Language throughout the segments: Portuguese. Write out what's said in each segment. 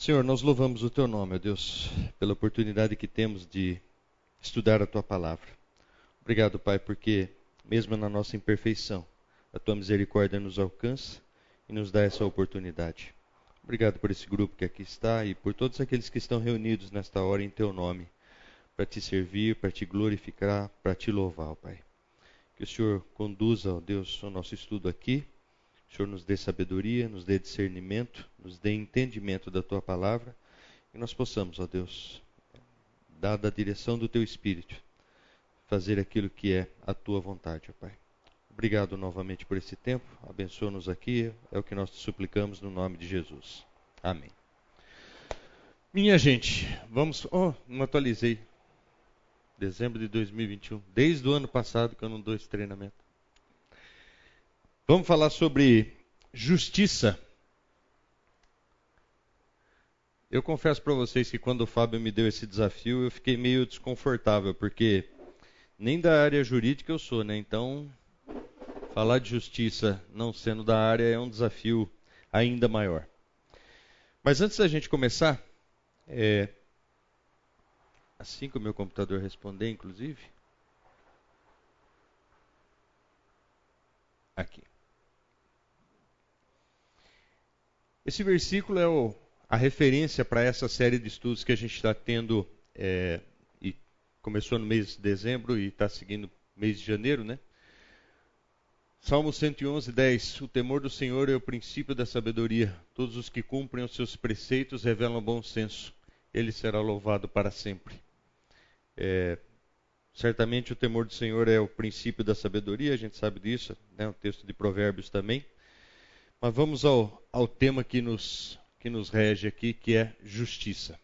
Senhor, nós louvamos o teu nome, ó Deus, pela oportunidade que temos de estudar a tua palavra. Obrigado, Pai, porque mesmo na nossa imperfeição, a tua misericórdia nos alcança e nos dá essa oportunidade. Obrigado por esse grupo que aqui está e por todos aqueles que estão reunidos nesta hora em teu nome, para te servir, para te glorificar, para te louvar, Pai. Que o Senhor conduza, ó Deus, o nosso estudo aqui. O Senhor nos dê sabedoria, nos dê discernimento, nos dê entendimento da tua palavra e nós possamos, ó Deus, dada a direção do teu espírito, fazer aquilo que é a tua vontade, ó Pai. Obrigado novamente por esse tempo. Abençoa-nos aqui. É o que nós te suplicamos no nome de Jesus. Amém. Minha gente, vamos. Oh, não atualizei. Dezembro de 2021. Desde o ano passado que eu não dou esse treinamento. Vamos falar sobre justiça. Eu confesso para vocês que quando o Fábio me deu esse desafio, eu fiquei meio desconfortável, porque nem da área jurídica eu sou, né? Então, falar de justiça não sendo da área é um desafio ainda maior. Mas antes da gente começar, é, assim que o meu computador responder, inclusive, aqui. Esse versículo é o, a referência para essa série de estudos que a gente está tendo é, e começou no mês de dezembro e está seguindo mês de janeiro, né? Salmo 111, 10. O temor do Senhor é o princípio da sabedoria. Todos os que cumprem os seus preceitos revelam bom senso. Ele será louvado para sempre. É, certamente o temor do Senhor é o princípio da sabedoria, a gente sabe disso, né? o texto de Provérbios também. Mas vamos ao, ao tema que nos, que nos rege aqui, que é justiça.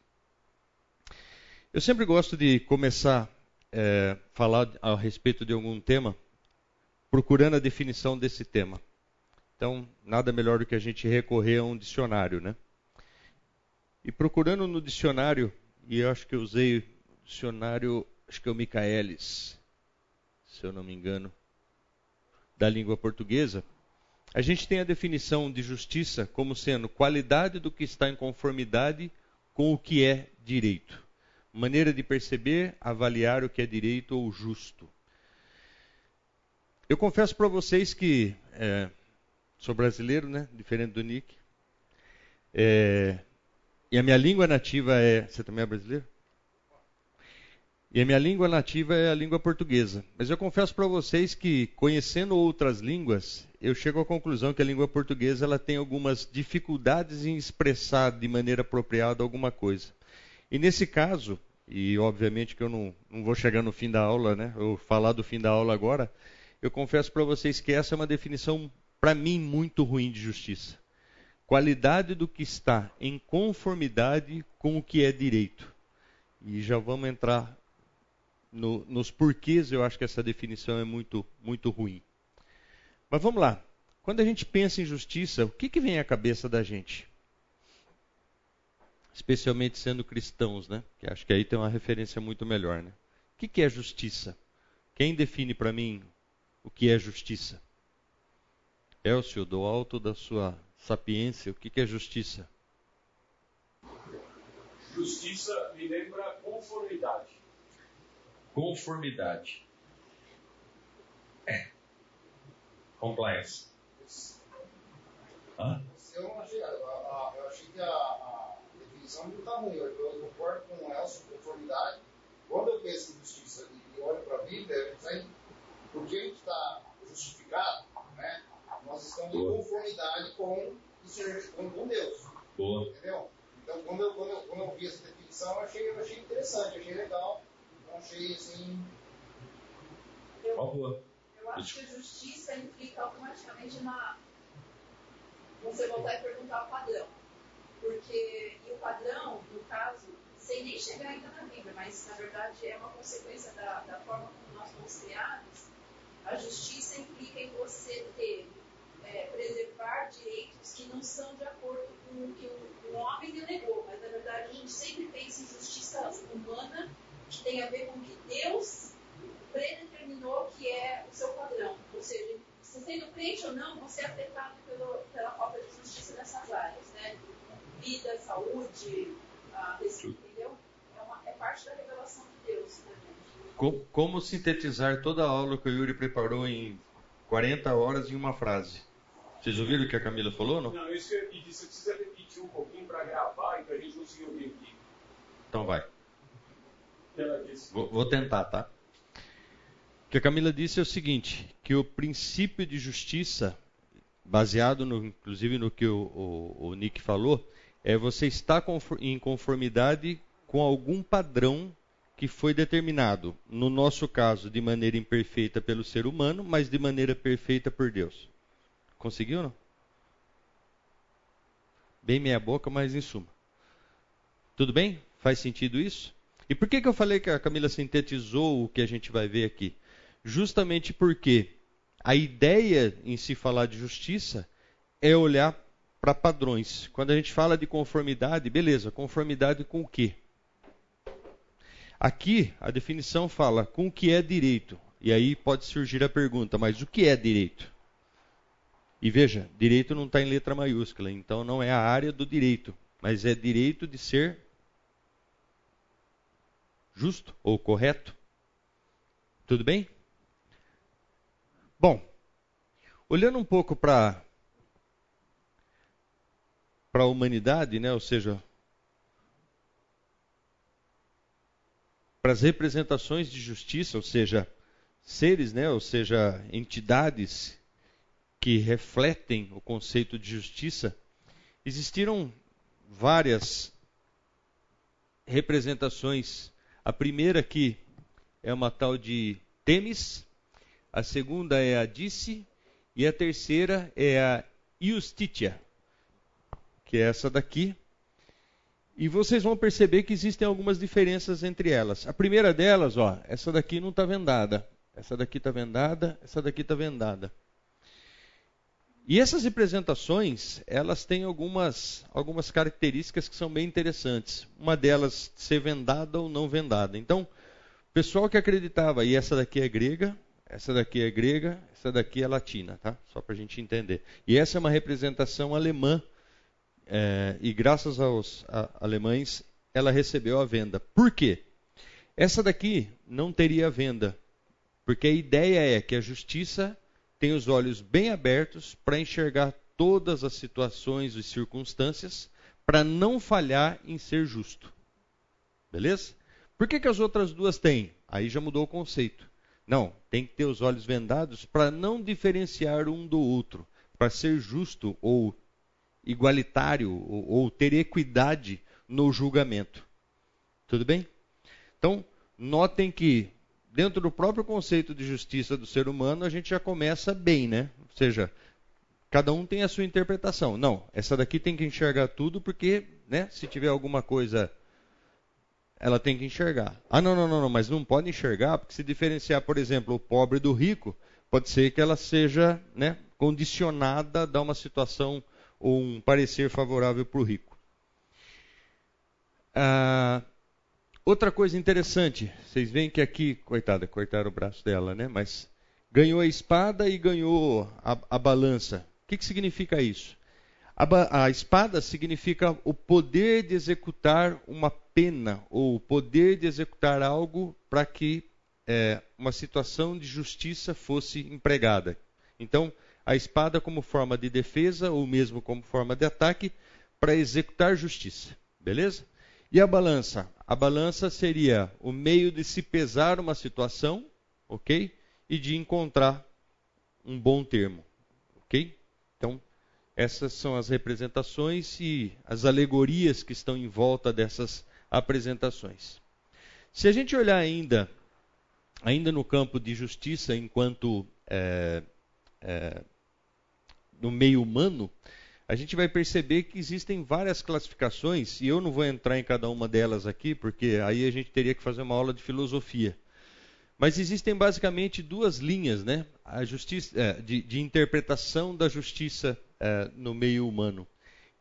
Eu sempre gosto de começar a é, falar a respeito de algum tema procurando a definição desse tema. Então, nada melhor do que a gente recorrer a um dicionário, né? E procurando no dicionário, e eu acho que eu usei o dicionário, acho que é o Michaelis, se eu não me engano, da língua portuguesa, a gente tem a definição de justiça como sendo qualidade do que está em conformidade com o que é direito. Maneira de perceber, avaliar o que é direito ou justo. Eu confesso para vocês que é, sou brasileiro, né? Diferente do Nick. É, e a minha língua nativa é. Você também é brasileiro? E a minha língua nativa é a língua portuguesa. Mas eu confesso para vocês que, conhecendo outras línguas, eu chego à conclusão que a língua portuguesa ela tem algumas dificuldades em expressar de maneira apropriada alguma coisa. E nesse caso, e obviamente que eu não, não vou chegar no fim da aula, né? Eu falar do fim da aula agora, eu confesso para vocês que essa é uma definição, para mim, muito ruim de justiça. Qualidade do que está em conformidade com o que é direito. E já vamos entrar no, nos porquês, eu acho que essa definição é muito, muito ruim. Mas vamos lá. Quando a gente pensa em justiça, o que, que vem à cabeça da gente? Especialmente sendo cristãos, né? Que acho que aí tem uma referência muito melhor, né? O que, que é justiça? Quem define para mim o que é justiça. Elcio, do alto da sua sapiência, o que é justiça? Justiça me lembra conformidade. Conformidade. É. Compliance. Hã? Eu não achei, eu achei que a, a definição não está ruim. Eu, concordo com o Elcio, conformidade. Quando eu penso em justiça e olho para a Bíblia, eu penso porque a gente está justificado, né, nós estamos Boa. em conformidade com, com, com Deus. Boa. Entendeu? Então, quando eu, quando, eu, quando eu vi essa definição, eu achei, eu achei interessante, achei legal. Achei assim. Eu, eu acho que justiça implica automaticamente na. Você voltar e perguntar o padrão. Porque, e o padrão, no caso, sem nem chegar ainda na Bíblia, mas na verdade é uma consequência da, da forma como nós fomos criados, a justiça implica em você ter, é, preservar direitos que não são de acordo com o que o, o homem delegou, mas na verdade a gente sempre pensa em justiça humana, que tem a ver com o que Deus predeterminou que é o seu padrão. Ou seja, se sendo crente ou não, você é afetado pelo, pela falta de justiça nessas áreas. Né? vida, saúde, a, entendeu? É, uma, é parte da revelação de Deus pra gente. Como, como sintetizar toda a aula que o Yuri preparou em 40 horas em uma frase? Vocês ouviram o que a Camila falou, não? Não, isso que eu pedi. Você precisa repetir um pouquinho para gravar e para a gente conseguir ouvir aqui. Então vai. Vou, vou tentar, tá? O que a Camila disse é o seguinte, que o princípio de justiça, baseado no, inclusive no que o, o, o Nick falou, é você estar em conformidade com algum padrão que foi determinado, no nosso caso, de maneira imperfeita pelo ser humano, mas de maneira perfeita por Deus. Conseguiu não? Bem meia boca, mas em suma. Tudo bem? Faz sentido isso? E por que, que eu falei que a Camila sintetizou o que a gente vai ver aqui? Justamente porque a ideia em se falar de justiça é olhar para padrões. Quando a gente fala de conformidade, beleza, conformidade com o quê? Aqui a definição fala com o que é direito. E aí pode surgir a pergunta, mas o que é direito? E veja, direito não está em letra maiúscula, então não é a área do direito, mas é direito de ser justo ou correto. Tudo bem? Bom, olhando um pouco para para a humanidade, né, ou seja, para as representações de justiça, ou seja, seres, né, ou seja, entidades que refletem o conceito de justiça, existiram várias representações. A primeira aqui é uma tal de Temis, a segunda é a Dice e a terceira é a Justitia, que é essa daqui. E vocês vão perceber que existem algumas diferenças entre elas. A primeira delas, ó, essa daqui não está vendada. Essa daqui está vendada, essa daqui está vendada. E essas representações, elas têm algumas, algumas características que são bem interessantes. Uma delas, ser vendada ou não vendada. Então, o pessoal que acreditava, e essa daqui é grega, essa daqui é grega, essa daqui é latina, tá? Só para a gente entender. E essa é uma representação alemã, é, e graças aos a, alemães, ela recebeu a venda. Por quê? Essa daqui não teria venda, porque a ideia é que a justiça tem os olhos bem abertos para enxergar todas as situações e circunstâncias, para não falhar em ser justo. Beleza? Por que, que as outras duas têm? Aí já mudou o conceito. Não, tem que ter os olhos vendados para não diferenciar um do outro, para ser justo ou igualitário ou, ou ter equidade no julgamento. Tudo bem? Então, notem que dentro do próprio conceito de justiça do ser humano, a gente já começa bem, né? Ou seja, cada um tem a sua interpretação. Não, essa daqui tem que enxergar tudo porque, né, se tiver alguma coisa ela tem que enxergar. Ah, não, não, não, não, mas não pode enxergar, porque se diferenciar, por exemplo, o pobre do rico, pode ser que ela seja né, condicionada a dar uma situação ou um parecer favorável para o rico. Ah, Outra coisa interessante, vocês veem que aqui, coitada, cortaram o braço dela, né? Mas ganhou a espada e ganhou a, a balança. O que, que significa isso? A, a, espada significa o poder de executar uma pena, ou o poder de executar algo para que é, uma situação de justiça fosse empregada. Então, a espada como forma de defesa, ou mesmo como forma de ataque, para executar justiça. Beleza? E a balança? A balança seria o meio de se pesar uma situação, ok? E de encontrar um bom termo, ok? Então, essas são as representações e as alegorias que estão em volta dessas apresentações. Se a gente olhar ainda, ainda no campo de justiça enquanto é, é, no meio humano, a gente vai perceber que existem várias classificações, e eu não vou entrar em cada uma delas aqui, porque aí a gente teria que fazer uma aula de filosofia. Mas existem basicamente duas linhas né? a justiça, é, de, de, interpretação da justiça é, no meio humano,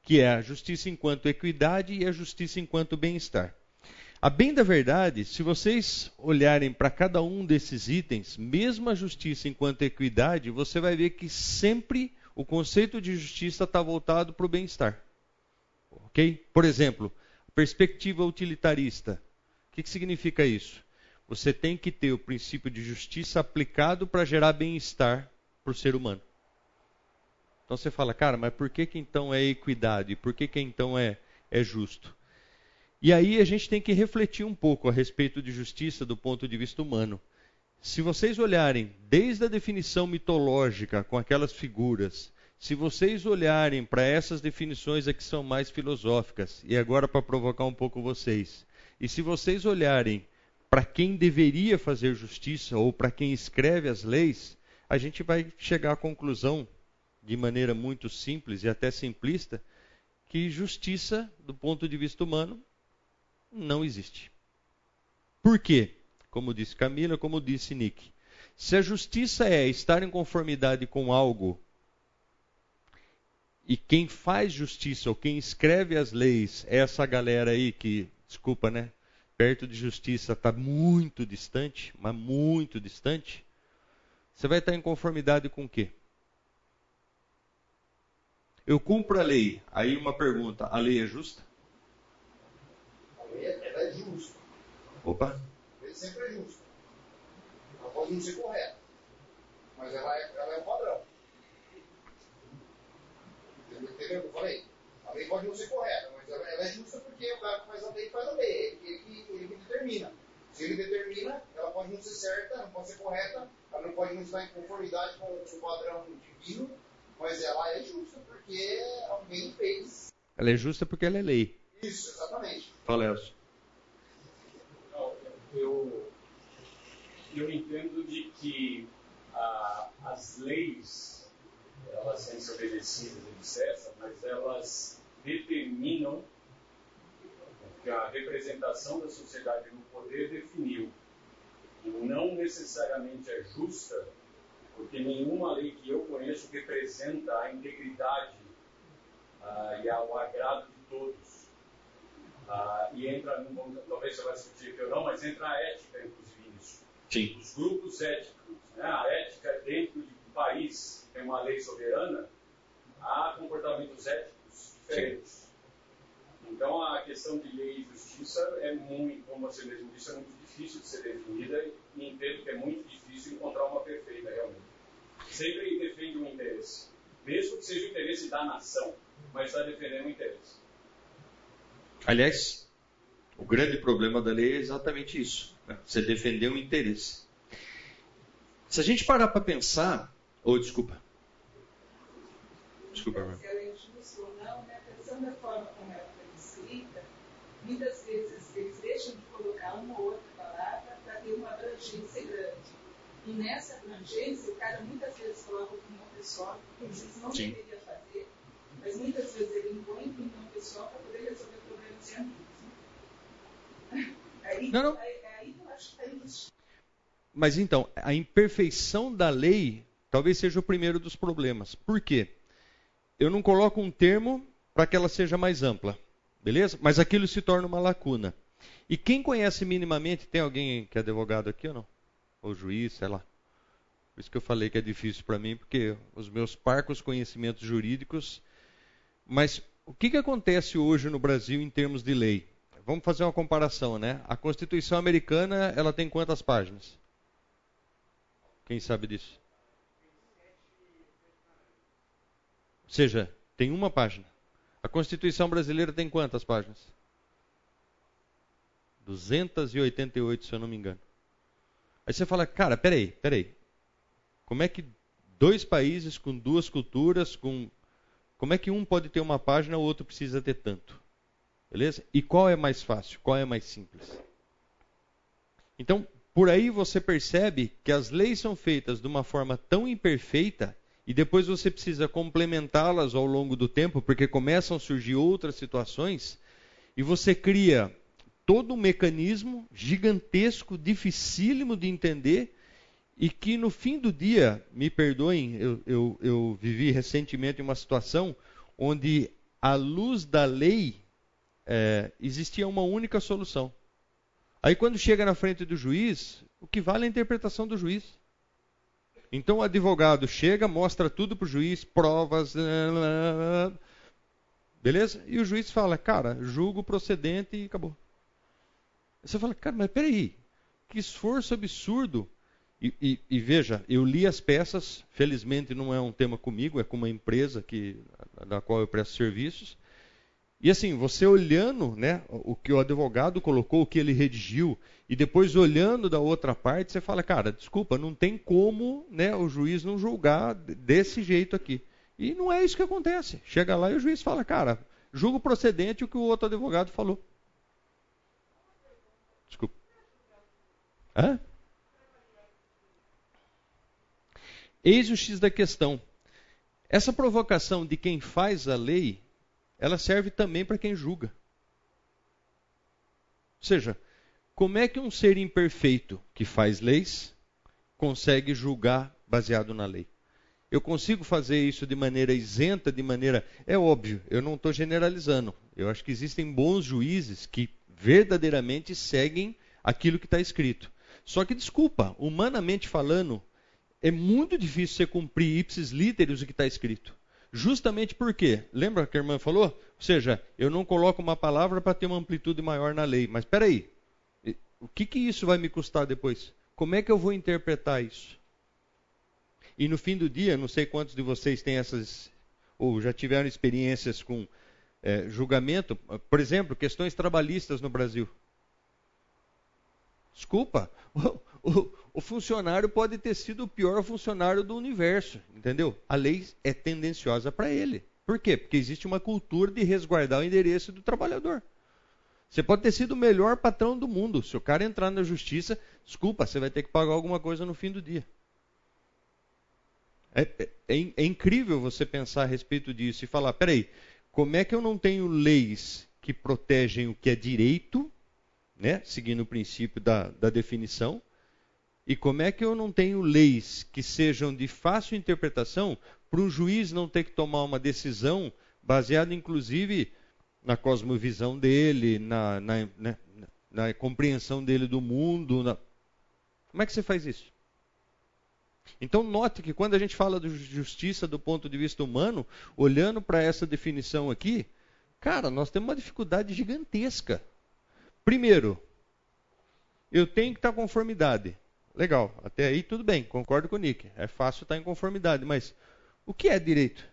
que é a justiça enquanto equidade e a justiça enquanto bem-estar. A bem da verdade, se vocês olharem para cada um desses itens, mesmo a justiça enquanto equidade, você vai ver que sempre o conceito de justiça está voltado para o bem-estar. Ok? Por exemplo, perspectiva utilitarista. O que, que significa isso? Você tem que ter o princípio de justiça aplicado para gerar bem-estar para o ser humano. Então você fala, cara, mas por que, que então é equidade? Por que, que então é, é justo? E aí a gente tem que refletir um pouco a respeito de justiça do ponto de vista humano. Se vocês olharem desde a definição mitológica com aquelas figuras, se vocês olharem para essas definições aqui são mais filosóficas, e agora para provocar um pouco vocês, e se vocês olharem para quem deveria fazer justiça ou para quem escreve as leis, a gente vai chegar à conclusão, de maneira muito simples e até simplista, que justiça, do ponto de vista humano, não existe. Por quê? Como disse Camila, como disse Nick. Se a justiça é estar em conformidade com algo, e quem faz justiça ou quem escreve as leis é essa galera aí que, desculpa, né? Perto de justiça está muito distante, mas muito distante. Você vai estar em conformidade com o quê? Eu cumpro a lei. Aí uma pergunta: a lei é justa? A lei é justa. Opa. Sempre é justa. Ela pode não ser correta, mas ela é, ela é um padrão. Entendeu o que eu falei? A lei pode não ser correta, mas ela, ela é justa porque o cara que faz a lei faz a lei. Ele, ele, ele, ele determina. Se ele determina, ela pode não ser certa, não pode ser correta, ela não pode não estar em conformidade com o padrão divino, mas ela é justa porque alguém fez. Ela é justa porque ela é lei. Isso, exatamente. Fala, Elcio. Eu, eu entendo de que as leis, elas têm que ser obedecidas, etc., mas elas determinam que a representação da sociedade no poder definiu. E não necessariamente é justa, porque nenhuma lei que eu conheço representa a integridade ah, e o agrado de todos. Ah, e entra, talvez você vai discutir aqui ou não, mas entra a ética, inclusive, nisso. Sim. Os grupos éticos, né? a ética dentro de um país que tem uma lei soberana, há comportamentos éticos diferentes. Sim. Então, a questão de lei e justiça é muito, como você mesmo disse, é muito difícil de ser definida e entendo que é muito difícil encontrar uma perfeita realmente. Sempre defende um interesse, mesmo que seja o interesse da nação, mas está defendendo um interesse. Aliás, o grande problema da lei é exatamente isso: né? você defender um interesse. Se a gente parar para pensar, ou oh, desculpa, desculpa. Se ela é justa ou não, né? Pensando da forma como ela foi escrita, muitas vezes eles deixam de colocar uma ou outra palavra para ter uma abrangência grande. E nessa abrangência, o cara muitas vezes coloca opinião pessoal, que vezes não Sim. deveria fazer, mas muitas vezes ele impõe opinião pessoal para poder resolver Não, não. Mas então, a imperfeição da lei talvez seja o primeiro dos problemas. Por quê? Eu não coloco um termo para que ela seja mais ampla, beleza? Mas aquilo se torna uma lacuna. E quem conhece minimamente, tem alguém que é advogado aqui ou não? Ou juiz, sei lá. Por isso que eu falei que é difícil para mim, porque os meus parcos conhecimentos jurídicos. Mas o que, que acontece hoje no Brasil em termos de lei? Vamos fazer uma comparação, né? A Constituição americana, ela tem quantas páginas? Quem sabe disso? Ou seja, tem uma página. A Constituição brasileira tem quantas páginas? 288, se eu não me engano. Aí você fala, cara, peraí, peraí. Como é que dois países com duas culturas, com. Como é que um pode ter uma página, o outro precisa ter tanto? Beleza? E qual é mais fácil? Qual é mais simples? Então, por aí você percebe que as leis são feitas de uma forma tão imperfeita e depois você precisa complementá-las ao longo do tempo, porque começam a surgir outras situações, e você cria todo um mecanismo gigantesco, dificílimo de entender, e que no fim do dia, me perdoem, eu, eu, eu vivi recentemente uma situação onde, à luz da lei, é, existia uma única solução. Aí, quando chega na frente do juiz, o que vale é a interpretação do juiz. Então, o advogado chega, mostra tudo para o juiz, provas, Beleza? E o juiz fala, cara, julgo procedente e acabou. Você fala, cara, mas peraí, que esforço absurdo. E, e, e, veja, eu li as peças, felizmente não é um tema comigo, é com uma empresa que, da qual eu presto serviços. E assim, você olhando né, o que o advogado colocou, o que ele redigiu, e depois olhando da outra parte, você fala, cara, desculpa, não tem como né, o juiz não julgar desse jeito aqui. E não é isso que acontece. Chega lá e o juiz fala, cara, julgo procedente o que o outro advogado falou. Desculpa. Hã? Eis o X da questão. Essa provocação de quem faz a lei ela serve também para quem julga. Ou seja, como é que um ser imperfeito que faz leis consegue julgar baseado na lei? Eu consigo fazer isso de maneira isenta, de maneira. É óbvio, eu não estou generalizando. Eu acho que existem bons juízes que verdadeiramente seguem aquilo que está escrito. Só que, desculpa, humanamente falando, é muito difícil você cumprir ipsis literis o que está escrito. Justamente porque, lembra que a irmã falou? Ou seja, eu não coloco uma palavra para ter uma amplitude maior na lei. Mas espera aí, o que, que isso vai me custar depois? Como é que eu vou interpretar isso? E no fim do dia, não sei quantos de vocês têm essas, ou já tiveram experiências com é, julgamento, por exemplo, questões trabalhistas no Brasil. Desculpa, o, o, funcionário pode ter sido o pior funcionário do universo, entendeu? A lei é tendenciosa para ele. Por quê? Porque existe uma cultura de resguardar o endereço do trabalhador. Você pode ter sido o melhor patrão do mundo. Se o cara entrar na justiça, desculpa, você vai ter que pagar alguma coisa no fim do dia. É, é, é, incrível você pensar a respeito disso e falar: peraí, como é que eu não tenho leis que protegem o que é direito né, seguindo o princípio da, da definição. E como é que eu não tenho leis que sejam de fácil interpretação para um juiz não ter que tomar uma decisão baseada, inclusive, na cosmovisão dele, na, na, na, compreensão dele do mundo? Na... Como é que você faz isso? Então, note que quando a gente fala de justiça do ponto de vista humano, olhando para essa definição aqui, cara, nós temos uma dificuldade gigantesca. Primeiro, eu tenho que estar conformidade. Legal, até aí tudo bem, concordo com o Nick. É fácil estar em conformidade, mas o que é direito?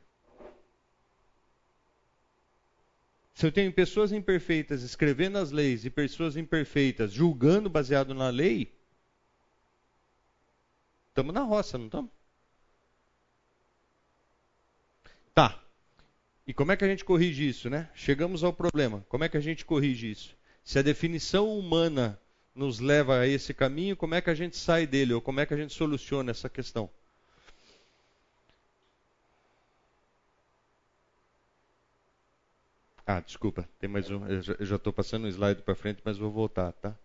Se eu tenho pessoas imperfeitas escrevendo as leis e pessoas imperfeitas julgando baseado na lei, estamos na roça, não estamos? Tá. E como é que a gente corrige isso, né? Chegamos ao problema. Como é que a gente corrige isso? Se a definição humana nos leva a esse caminho, como é que a gente sai dele ou como é que a gente soluciona essa questão? Ah, desculpa, tem mais um. Eu já estou passando um slide para frente, mas vou voltar, tá?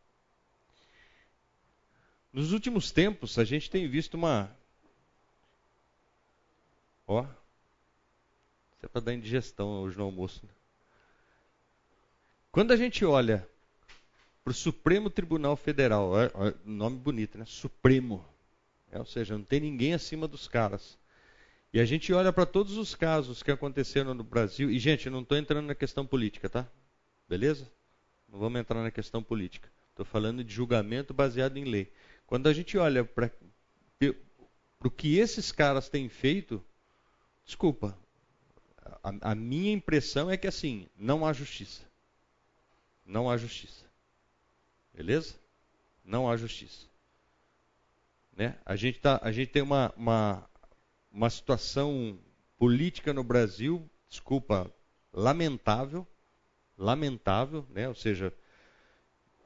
Nos últimos tempos, a gente tem visto uma. Ó. Isso é para dar indigestão hoje no almoço. Né? Quando a gente olha para o Supremo Tribunal Federal, é, é, nome bonito, né? Supremo. É, ou seja, não tem ninguém acima dos caras. E a gente olha para todos os casos que aconteceram no Brasil. E, gente, não estou entrando na questão política, tá? Beleza? Não vamos entrar na questão política. Estou falando de julgamento baseado em lei. Quando a gente olha para o que esses caras têm feito, desculpa, a, a minha impressão é que assim, não há justiça não há justiça. Beleza? Não há justiça. Né? A, gente tá, a gente tem uma, uma, uma situação política no Brasil, desculpa, lamentável, lamentável, né? ou seja,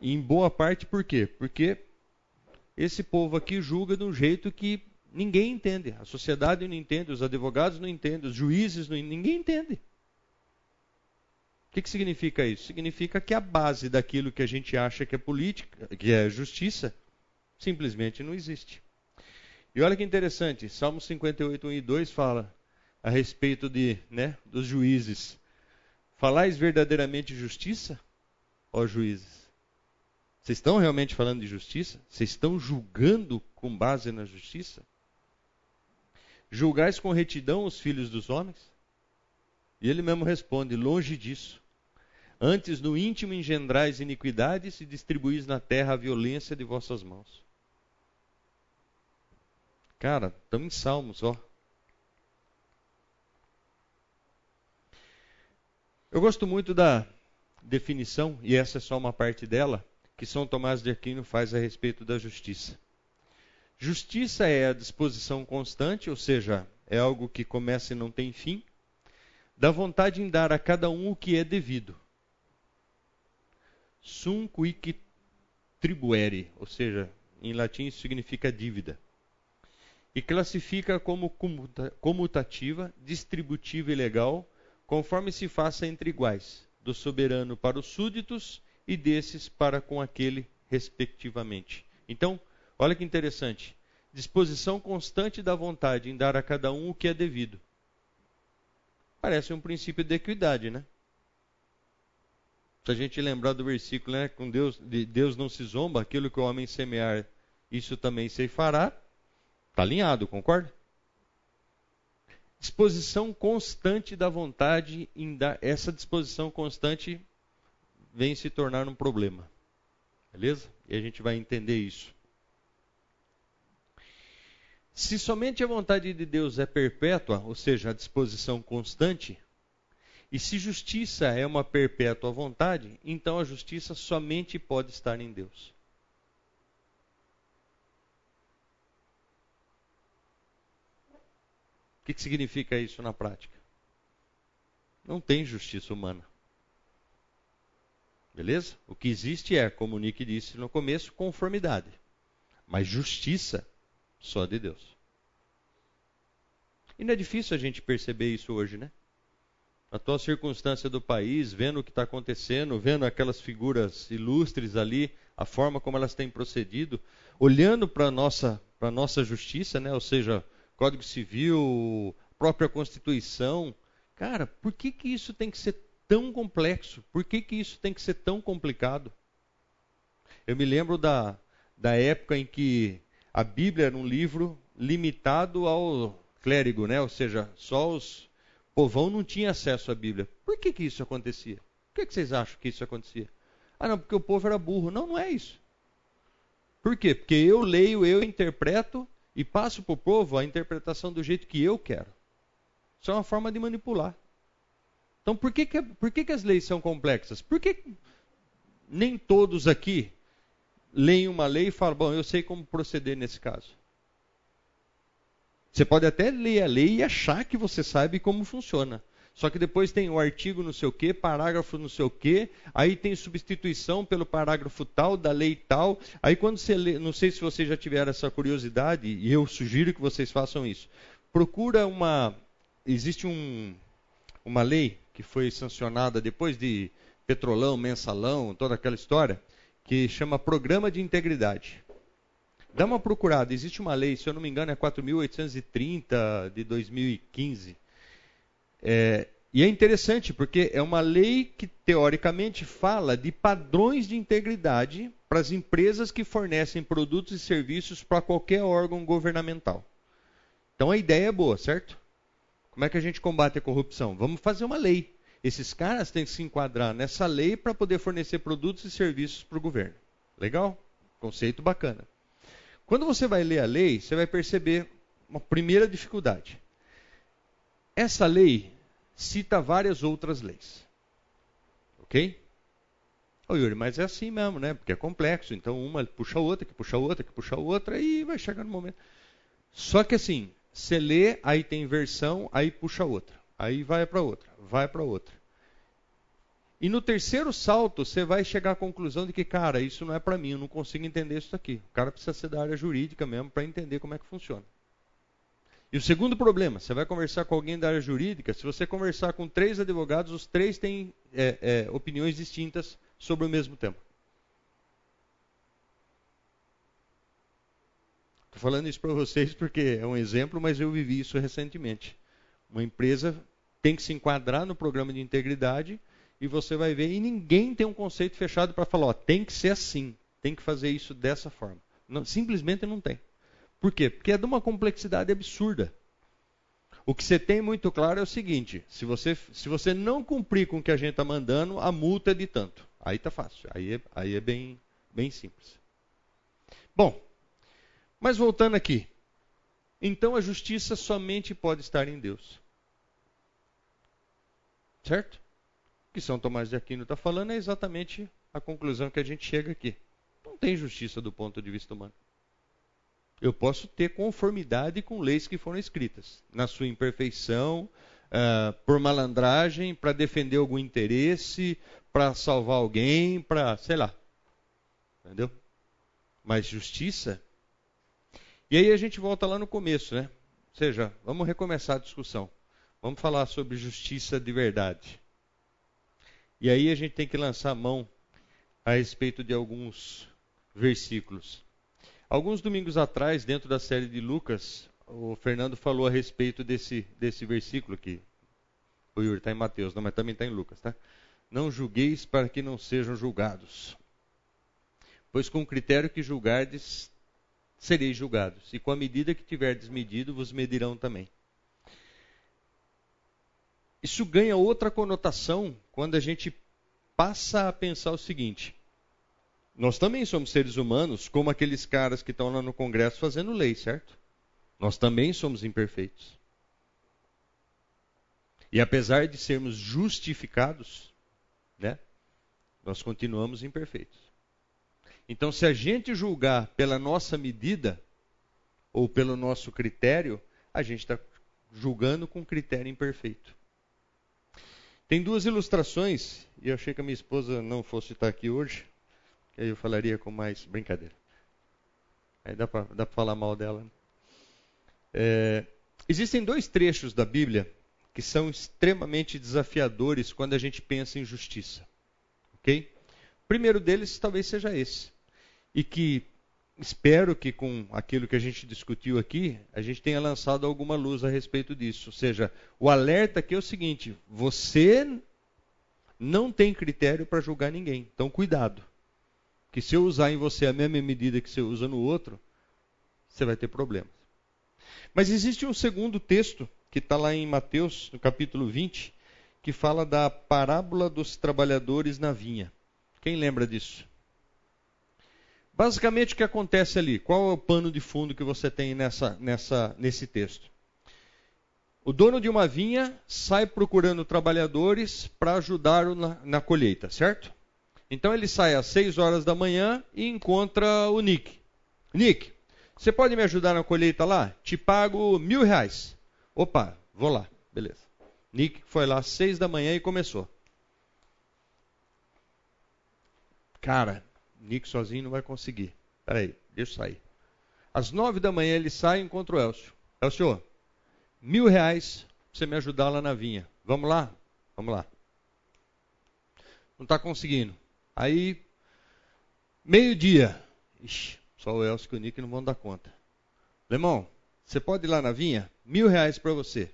em boa parte por quê? Porque esse povo aqui julga de um jeito que ninguém entende. A sociedade não entende, os advogados não entendem, os juízes não ninguém entende. O que, que significa isso? Significa que a base daquilo que a gente acha que é política, que é justiça, simplesmente não existe. E olha que interessante, Salmo 58, 1 e 2 fala a respeito de, né, dos juízes. Falais verdadeiramente justiça, ó juízes? Vocês estão realmente falando de justiça? Vocês estão julgando com base na justiça? Julgais com retidão os filhos dos homens? E ele mesmo responde: longe disso. Antes no íntimo engendrais iniquidades e distribuís na terra a violência de vossas mãos. Cara, estamos em Salmos, ó. Eu gosto muito da definição, e essa é só uma parte dela, que São Tomás de Aquino faz a respeito da justiça. Justiça é a disposição constante, ou seja, é algo que começa e não tem fim, da vontade em dar a cada um o que é devido. Sum quic tribuere, ou seja, em latim isso significa dívida. E classifica como comutativa, distributiva e legal, conforme se faça entre iguais, do soberano para os súditos e desses para com aquele, respectivamente. Então, olha que interessante. Disposição constante da vontade em dar a cada um o que é devido. Parece um princípio de equidade, né? Se a gente lembrar do versículo, né, com Deus, de Deus não se zomba, aquilo que o homem semear, isso também se fará. Está alinhado, concorda? Disposição constante da vontade. Essa disposição constante vem se tornar um problema. Beleza? E a gente vai entender isso. Se somente a vontade de Deus é perpétua, ou seja, a disposição constante, e se justiça é uma perpétua vontade, então a justiça somente pode estar em Deus. O que, significa isso na prática? Não tem justiça humana. Beleza? O que existe é, como o Nick disse no começo, conformidade. Mas justiça só de Deus. E não é difícil a gente perceber isso hoje, né? A tua circunstância do país, vendo o que está acontecendo, vendo aquelas figuras ilustres ali, a forma como elas têm procedido, olhando para a nossa, nossa justiça, né? ou seja, Código Civil, própria Constituição. Cara, por que, que isso tem que ser tão complexo? Por que, que isso tem que ser tão complicado? Eu me lembro da, da época em que a Bíblia era um livro limitado ao clérigo, né? ou seja, só os povão não tinha acesso à Bíblia. Por que, que isso acontecia? Por que, que vocês acham que isso acontecia? Ah, não, porque o povo era burro. Não, não é isso. Por quê? Porque eu leio, eu interpreto e passo para o povo a interpretação do jeito que eu quero. Isso é uma forma de manipular. Então, por que, que, por que, que as leis são complexas? Por que nem todos aqui leem uma lei e falam, bom, eu sei como proceder nesse caso? Você pode até ler a lei e achar que você sabe como funciona. Só que depois tem o artigo não sei o quê, parágrafo não sei o quê, aí tem substituição pelo parágrafo tal, da lei tal. Aí quando você lê, não sei se vocês já tiveram essa curiosidade, e eu sugiro que vocês façam isso. Procura uma. Existe um, uma lei que foi sancionada depois de petrolão, mensalão, toda aquela história, que chama Programa de Integridade. Dá uma procurada, existe uma lei, se eu não me engano, é 4.830 de 2015. É, e é interessante porque é uma lei que teoricamente fala de padrões de integridade para as empresas que fornecem produtos e serviços para qualquer órgão governamental. Então a ideia é boa, certo? Como é que a gente combate a corrupção? Vamos fazer uma lei. Esses caras têm que se enquadrar nessa lei para poder fornecer produtos e serviços para o governo. Legal? Conceito bacana. Quando você vai ler a lei, você vai perceber uma primeira dificuldade. Essa lei cita várias outras leis. Ok? Ô Yuri, mas é assim mesmo, né? Porque é complexo. Então uma puxa a outra, que puxa a outra, que puxa a outra, e vai chegar no momento. Só que assim, você lê, aí tem versão, aí puxa outra. Aí vai para outra, vai para outra. E no terceiro salto, você vai chegar à conclusão de que, cara, isso não é para mim, eu não consigo entender isso aqui. O cara precisa ser da área jurídica mesmo para entender como é que funciona. E o segundo problema, você vai conversar com alguém da área jurídica, se você conversar com três advogados, os três têm é, é, opiniões distintas sobre o mesmo tema. Estou falando isso para vocês porque é um exemplo, mas eu vivi isso recentemente. Uma empresa tem que se enquadrar no programa de integridade e você vai ver, e ninguém tem um conceito fechado para falar, ó, tem que ser assim, tem que fazer isso dessa forma. Não, simplesmente não tem. Por quê? Porque é de uma complexidade absurda. O que você tem muito claro é o seguinte: se você, se você não cumprir com o que a gente está mandando, a multa é de tanto. Aí tá fácil. Aí é, aí é bem, bem simples. Bom, mas voltando aqui. Então a justiça somente pode estar em Deus. Certo? Que São Tomás de Aquino está falando é exatamente a conclusão que a gente chega aqui. Não tem justiça do ponto de vista humano. Eu posso ter conformidade com leis que foram escritas, na sua imperfeição, uh, por malandragem, para defender algum interesse, para salvar alguém, para, sei lá. Entendeu? Mas justiça. E aí a gente volta lá no começo, né? Ou seja, vamos recomeçar a discussão. Vamos falar sobre justiça de verdade. E aí a gente tem que lançar mão a respeito de alguns versículos. Alguns domingos atrás, dentro da série de Lucas, o Fernando falou a respeito desse, desse versículo aqui. O Yuri está em Mateus, não, mas também está em Lucas, tá? Não julgueis para que não sejam julgados. Pois com o critério que julgardes, sereis julgados. E com a medida que tiverdes medido, vos medirão também. Isso ganha outra conotação quando a gente passa a pensar o seguinte: nós também somos seres humanos, como aqueles caras que estão lá no Congresso fazendo lei, certo? Nós também somos imperfeitos. E apesar de sermos justificados, né, nós continuamos imperfeitos. Então, se a gente julgar pela nossa medida ou pelo nosso critério, a gente está julgando com critério imperfeito. Tem duas ilustrações, e eu achei que a minha esposa não fosse estar aqui hoje, que aí eu falaria com mais brincadeira. Aí dá para falar mal dela. Né? É, existem dois trechos da Bíblia que são extremamente desafiadores quando a gente pensa em justiça. Ok? O primeiro deles talvez seja esse. E que espero que com aquilo que a gente discutiu aqui, a gente tenha lançado alguma luz a respeito disso. Ou seja, o alerta aqui é o seguinte: você não tem critério para julgar ninguém. Então, cuidado. Que se eu usar em você a mesma medida que você usa no outro, você vai ter problemas. Mas existe um segundo texto, que está lá em Mateus, no capítulo 20, que fala da parábola dos trabalhadores na vinha. Quem lembra disso? Basicamente o que acontece ali? Qual é o pano de fundo que você tem nessa, nessa, nesse texto? O dono de uma vinha sai procurando trabalhadores para ajudá-lo na, na, colheita, certo? Então ele sai às 6 horas da manhã e encontra o Nick. Nick, você pode me ajudar na colheita lá? Te pago mil reais. Opa, vou lá, beleza. Nick foi lá às 6 da manhã e começou. Cara, Nick sozinho não vai conseguir. Peraí, deixa eu sair. Às nove da manhã ele sai e encontra o Elcio. Elcio, mil reais pra você me ajudar lá na vinha. Vamos lá? Vamos lá. Não está conseguindo. Aí, meio-dia. Só o Elcio e o Nick não vão dar conta. Lemão, você pode ir lá na vinha? Mil reais para você.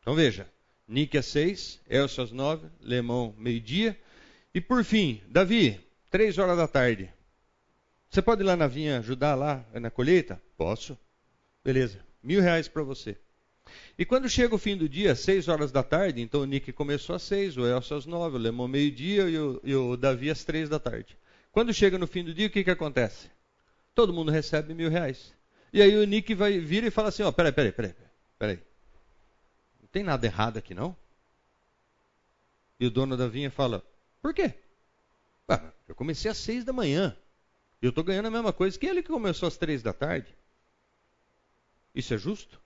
Então veja, Nick às seis, Elcio às nove, Lemão meio-dia. E por fim, Davi, três horas da tarde. Você pode ir lá na vinha ajudar lá na colheita? Posso. Beleza. Mil reais para você. E quando chega o fim do dia, seis horas da tarde, então o Nick começou às seis, o Elcio às nove, o Lemon meio-dia e, o, e o Davi às três da tarde. Quando chega no fim do dia, o que, que acontece? Todo mundo recebe mil reais. E aí o Nick vai vir e fala assim, ó, peraí, peraí, peraí, peraí. Não tem nada errado aqui, não? E o dono da vinha fala, por quê? Ah, eu comecei às seis da manhã. Eu estou ganhando a mesma coisa que ele que começou às três da tarde. Isso é justo?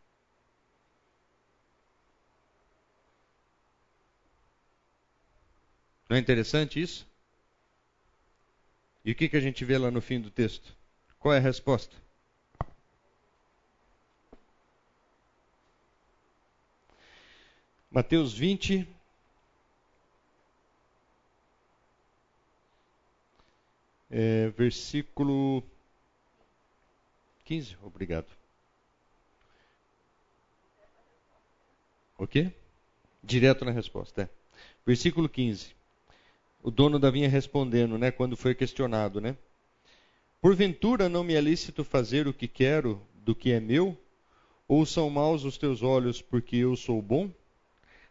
Não é interessante isso? E o que, que a gente vê lá no fim do texto? Qual é a resposta? Mateus 20, é, versículo 15. Obrigado. O quê? Direto na resposta. É. Versículo 15. O dono da vinha respondendo, né, quando foi questionado, né? Porventura não me é lícito fazer o que quero do que é meu? Ou são maus os teus olhos porque eu sou bom?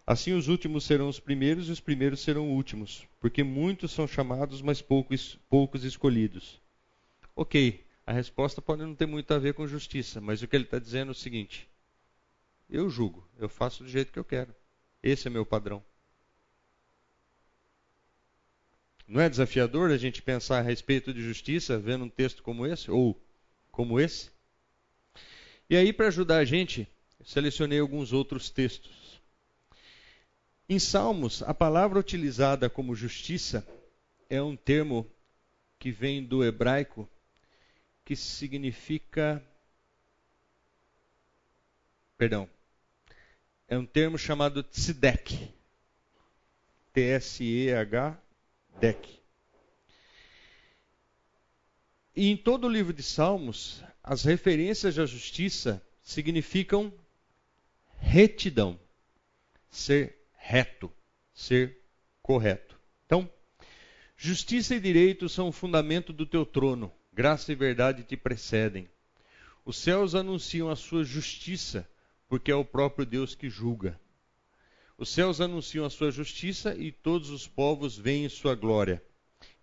Assim os últimos serão os primeiros e os primeiros serão últimos, porque muitos são chamados, mas poucos, poucos escolhidos. Ok, a resposta pode não ter muito a ver com justiça, mas o que ele está dizendo é o seguinte: eu julgo, eu faço do jeito que eu quero. Esse é meu padrão. Não é desafiador a gente pensar a respeito de justiça vendo um texto como esse, ou como esse? E aí, para ajudar a gente, selecionei alguns outros textos. Em Salmos, a palavra utilizada como justiça é um termo que vem do hebraico que significa. Perdão. É um termo chamado tzedek. T-S-E-H, dek. E em todo o livro de Salmos, as referências à justiça significam retidão, ser reto, ser correto. Então, justiça e direito são o fundamento do teu trono, graça e verdade te precedem. Os céus anunciam a sua justiça, porque é o próprio Deus que julga. Os céus anunciam a sua justiça e todos os povos veem sua glória.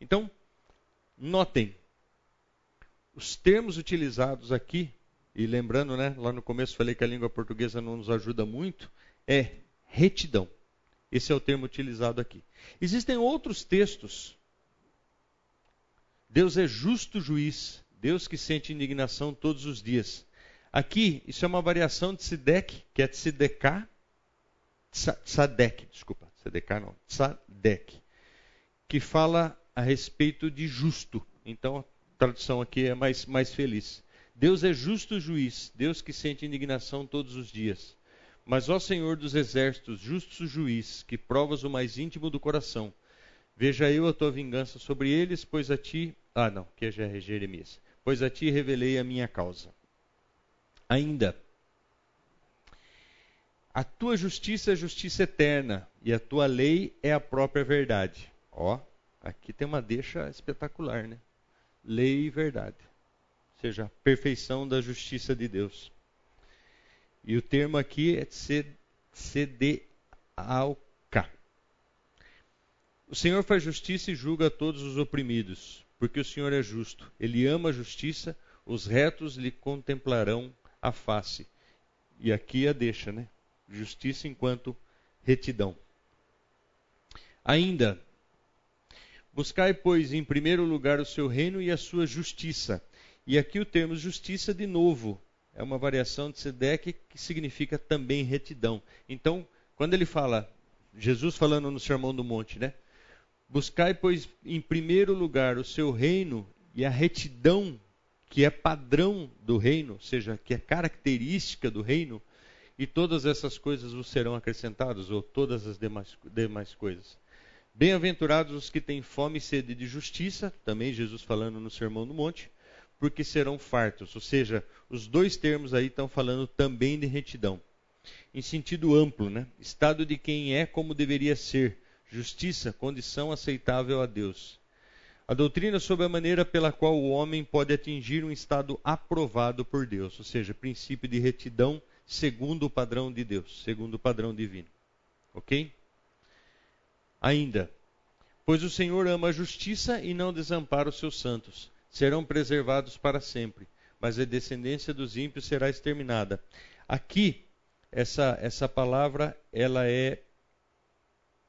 Então, notem, os termos utilizados aqui, e lembrando, né, lá no começo falei que a língua portuguesa não nos ajuda muito, é retidão. Esse é o termo utilizado aqui. Existem outros textos. Deus é justo juiz, Deus que sente indignação todos os dias. Aqui, isso é uma variação de Sidek, que é Tsideká, Tzadek, desculpa, Tzedekah não, Tzadek, que fala a respeito de justo. Então, a tradução aqui é mais, mais feliz. Deus é justo juiz, Deus que sente indignação todos os dias. Mas, ó Senhor dos exércitos, justo juiz, que provas o mais íntimo do coração, veja eu a tua vingança sobre eles, pois a ti. Ah, não, que já é Jeremias. Pois a ti revelei a minha causa. Ainda. A tua justiça é justiça eterna, e a tua lei é a própria verdade. Ó, aqui tem uma deixa espetacular, né? Lei e verdade. Ou seja, a perfeição da justiça de Deus. E o termo aqui é CDAOK. O Senhor faz justiça e julga todos os oprimidos, porque o Senhor é justo. Ele ama a justiça, os retos lhe contemplarão a face. E aqui a deixa, né? Justiça enquanto retidão. Ainda, buscai, pois, em primeiro lugar o seu reino e a sua justiça. E aqui o termo justiça, de novo, é uma variação de Sedec que significa também retidão. Então, quando ele fala, Jesus falando no Sermão do Monte, né? Buscai, pois, em primeiro lugar o seu reino e a retidão que é padrão do reino, ou seja, que é característica do reino, e todas essas coisas vos serão acrescentadas, ou todas as demais, demais coisas. Bem-aventurados os que têm fome e sede de justiça, também Jesus falando no Sermão do Monte, porque serão fartos. Ou seja, os dois termos aí estão falando também de retidão. Em sentido amplo, né? Estado de quem é como deveria ser. Justiça, condição aceitável a Deus. A doutrina sobre a maneira pela qual o homem pode atingir um estado aprovado por Deus, ou seja, princípio de retidão segundo o padrão de Deus, segundo o padrão divino. Ok? Ainda, pois o Senhor ama a justiça e não desampara os seus santos serão preservados para sempre, mas a descendência dos ímpios será exterminada. Aqui, essa, essa palavra, ela é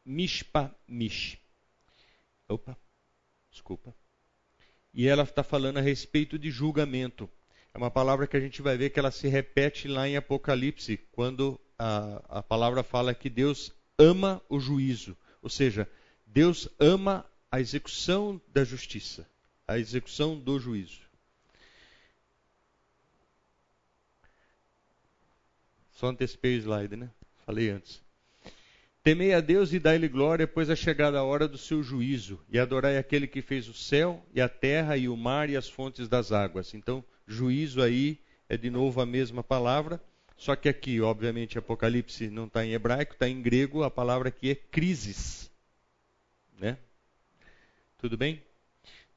mishpamish. Opa, desculpa. E ela está falando a respeito de julgamento. É uma palavra que a gente vai ver que ela se repete lá em Apocalipse, quando a, a palavra fala que Deus ama o juízo. Ou seja, Deus ama a execução da justiça a execução do juízo. Só antecipei o slide, né? Falei antes. Temei a Deus e dai-lhe glória, pois é chegada a hora do seu juízo, e adorai aquele que fez o céu e a terra e o mar e as fontes das águas. Então, juízo aí é de novo a mesma palavra, só que aqui, obviamente, Apocalipse não está em hebraico, está em grego, a palavra aqui é crisis. Né? Tudo bem?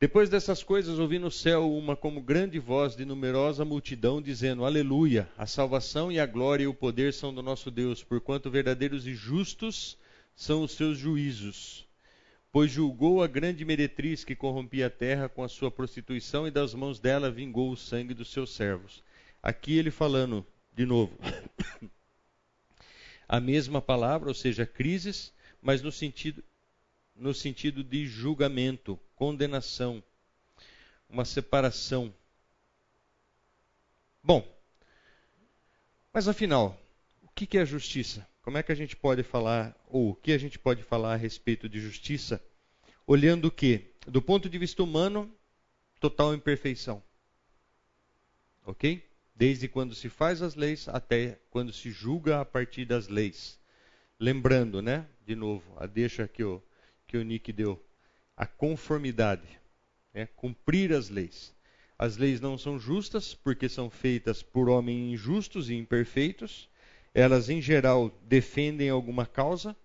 Depois dessas coisas, ouvi no céu uma como grande voz de numerosa multidão, dizendo: Aleluia! A salvação e a glória e o poder são do nosso Deus, porquanto verdadeiros e justos são os seus juízos. Pois julgou a grande meretriz que corrompia a terra com a sua prostituição, e das mãos dela vingou o sangue dos seus servos. Aqui ele falando, de novo, a mesma palavra, ou seja, crises, mas no sentido, no sentido de julgamento, condenação, uma separação. Bom, mas afinal, o que é justiça? Como é que a gente pode falar, ou o que a gente pode falar a respeito de justiça, olhando o que? Do ponto de vista humano, total imperfeição. Ok? Desde quando se faz as leis até quando se julga a partir das leis. Lembrando, né? De novo, a deixa que o, que o Nick deu. A conformidade. Né, cumprir as leis. As leis não são justas porque são feitas por homens injustos e imperfeitos. Elas, em geral, defendem alguma causa,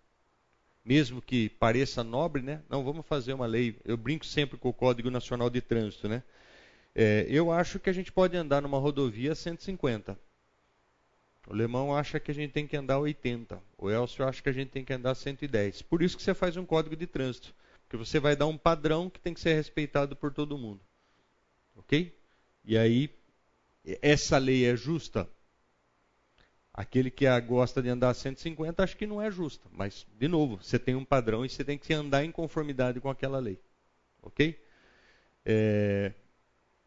mesmo que pareça nobre, né? Não, vamos fazer uma lei. Eu brinco sempre com o Código Nacional de Trânsito, né? É, eu acho que a gente pode andar numa rodovia 150. O Lemão acha que a gente tem que andar 80. O Elcio acha que a gente tem que andar 110. Por isso que você faz um código de trânsito. Porque você vai dar um padrão que tem que ser respeitado por todo mundo. Ok? E aí, essa lei é justa? Aquele que gosta de andar 150 acho que não é justa. Mas, de novo, você tem um padrão e você tem que andar em conformidade com aquela lei. Ok? É,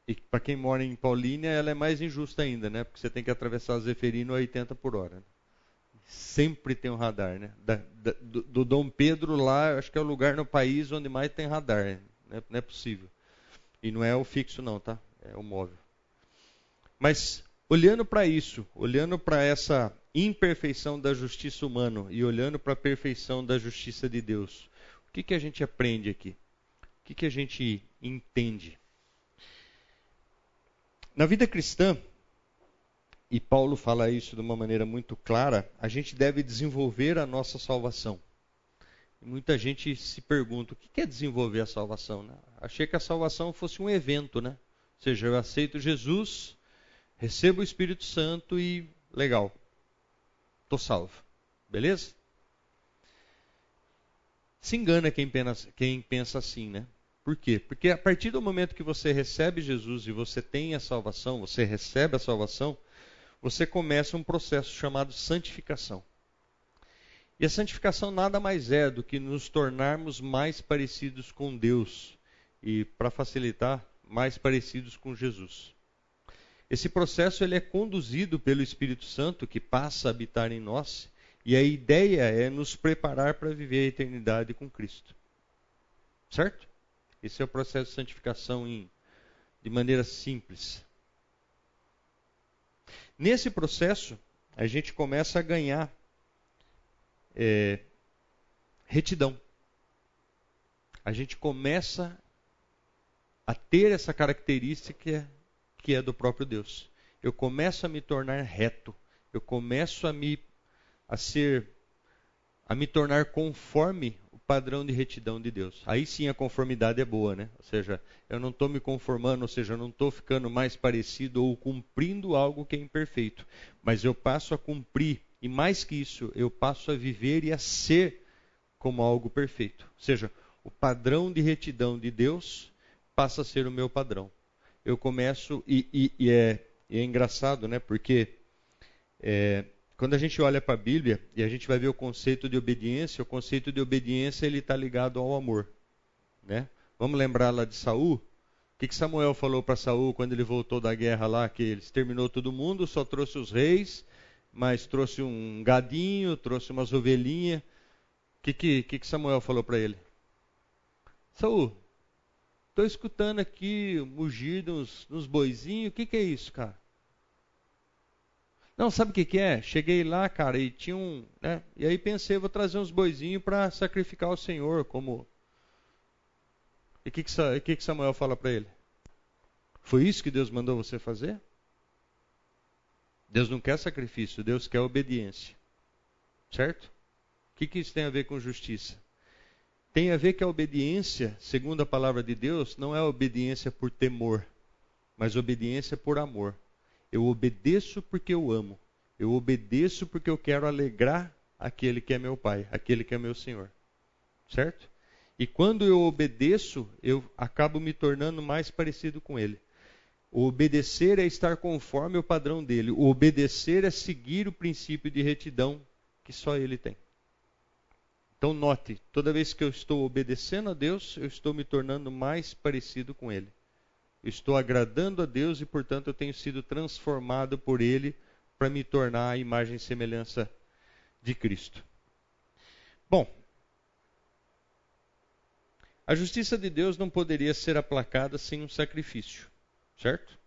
e para quem mora em Paulínia, ela é mais injusta ainda, né? Porque você tem que atravessar a Zeferino a 80 por hora. Sempre tem um radar, né? Da, da, do, do, Dom Pedro lá, acho que é o lugar no país onde mais tem radar. Né? Não é possível. E não é o fixo não, tá? É o móvel. Mas olhando para isso, olhando para essa imperfeição da justiça humana e olhando para a perfeição da justiça de Deus, o que, que a gente aprende aqui? O que, que a gente entende? Na vida cristã, e Paulo fala isso de uma maneira muito clara, a gente deve desenvolver a nossa salvação. Muita gente se pergunta: o que é desenvolver a salvação? Né? Achei que a salvação fosse um evento, né? Ou seja, eu aceito Jesus, recebo o Espírito Santo e legal, estou salvo. Beleza? Se engana quem pensa assim, né? Por quê? Porque a partir do momento que você recebe Jesus e você tem a salvação, você recebe a salvação, você começa um processo chamado santificação. E a santificação nada mais é do que nos tornarmos mais parecidos com Deus e, para facilitar, mais parecidos com Jesus. Esse processo ele é conduzido pelo Espírito Santo que passa a habitar em nós, e a ideia é nos preparar para viver a eternidade com Cristo. Certo? Esse é o processo de santificação em, de maneira simples. Nesse processo, a gente começa a ganhar é, retidão. A gente começa a ter essa característica que é, do próprio Deus. Eu começo a me tornar reto. Eu começo a me a ser a me tornar conforme padrão de retidão de Deus. Aí sim a conformidade é boa, né? Ou seja, eu não estou me conformando, ou seja, eu não estou ficando mais parecido ou cumprindo algo que é imperfeito, mas eu passo a cumprir e mais que isso, eu passo a viver e a ser como algo perfeito. Ou seja, o padrão de retidão de Deus passa a ser o meu padrão. Eu começo e, e, e, é, e é, engraçado, né? Porque é, quando a gente olha para a Bíblia e a gente vai ver o conceito de obediência, o conceito de obediência ele está ligado ao amor, né? Vamos lembrar lá de Saul. O que, que Samuel falou para Saul quando ele voltou da guerra lá? Que ele exterminou todo mundo, só trouxe os reis, mas trouxe um gadinho, trouxe umas ovelhinhas. O que, que, que, que Samuel falou para ele? Saul, estou escutando aqui mugir nos, nos boizinhos. O que, que é isso, cara? Não, sabe o que, que é? Cheguei lá, cara, e tinha um. Né? E aí pensei, vou trazer uns boizinhos para sacrificar ao Senhor, como. E o que, que, que, que Samuel fala para ele? Foi isso que Deus mandou você fazer? Deus não quer sacrifício, Deus quer obediência. Certo? O que, que isso tem a ver com justiça? tem a ver que a obediência, segundo a palavra de Deus, não é obediência por temor, mas obediência por amor. Eu obedeço porque eu amo. Eu obedeço porque eu quero alegrar aquele que é meu Pai, aquele que é meu Senhor. Certo? E quando eu obedeço, eu acabo me tornando mais parecido com Ele. O obedecer é estar conforme o padrão dele. O obedecer é seguir o princípio de retidão que só Ele tem. Então, note: toda vez que eu estou obedecendo a Deus, eu estou me tornando mais parecido com Ele. Estou agradando a Deus e, portanto, eu tenho sido transformado por Ele para me tornar a imagem e semelhança de Cristo. Bom, a justiça de Deus não poderia ser aplacada sem um sacrifício, certo?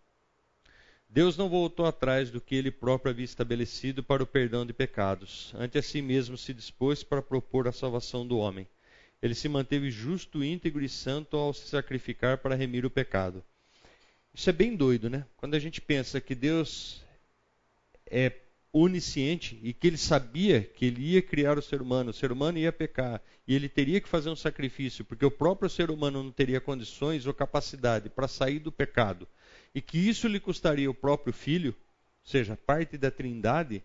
Deus não voltou atrás do que ele próprio havia estabelecido para o perdão de pecados. Ante a si mesmo se dispôs para propor a salvação do homem. Ele se manteve justo, íntegro e santo ao se sacrificar para remir o pecado. Isso é bem doido, né? Quando a gente pensa que Deus é onisciente e que ele sabia que ele ia criar o ser humano, o ser humano ia pecar e ele teria que fazer um sacrifício, porque o próprio ser humano não teria condições ou capacidade para sair do pecado, e que isso lhe custaria o próprio filho, ou seja, parte da trindade,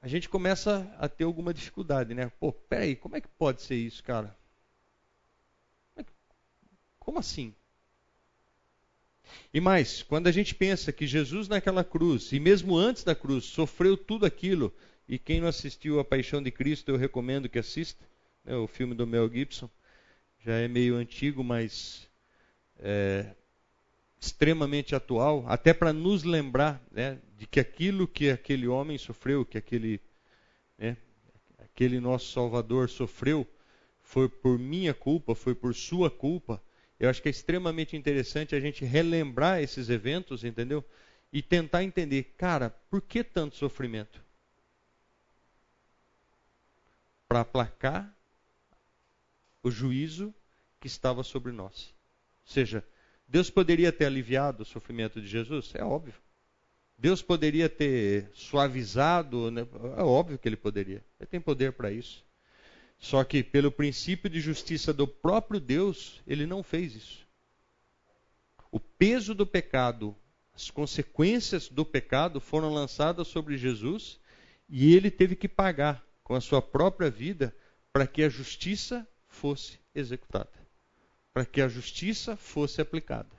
a gente começa a ter alguma dificuldade, né? Pô, peraí, como é que pode ser isso, cara? Como assim? E mais, quando a gente pensa que Jesus naquela cruz, e mesmo antes da cruz, sofreu tudo aquilo, e quem não assistiu a Paixão de Cristo, eu recomendo que assista, né, o filme do Mel Gibson, já é meio antigo, mas é, extremamente atual, até para nos lembrar né, de que aquilo que aquele homem sofreu, que aquele, né, aquele nosso Salvador sofreu, foi por minha culpa, foi por sua culpa, eu acho que é extremamente interessante a gente relembrar esses eventos, entendeu? E tentar entender, cara, por que tanto sofrimento? Para aplacar o juízo que estava sobre nós. Ou seja, Deus poderia ter aliviado o sofrimento de Jesus? É óbvio. Deus poderia ter suavizado? Né? É óbvio que ele poderia. Ele tem poder para isso. Só que, pelo princípio de justiça do próprio Deus, ele não fez isso. O peso do pecado, as consequências do pecado foram lançadas sobre Jesus e ele teve que pagar com a sua própria vida para que a justiça fosse executada, para que a justiça fosse aplicada.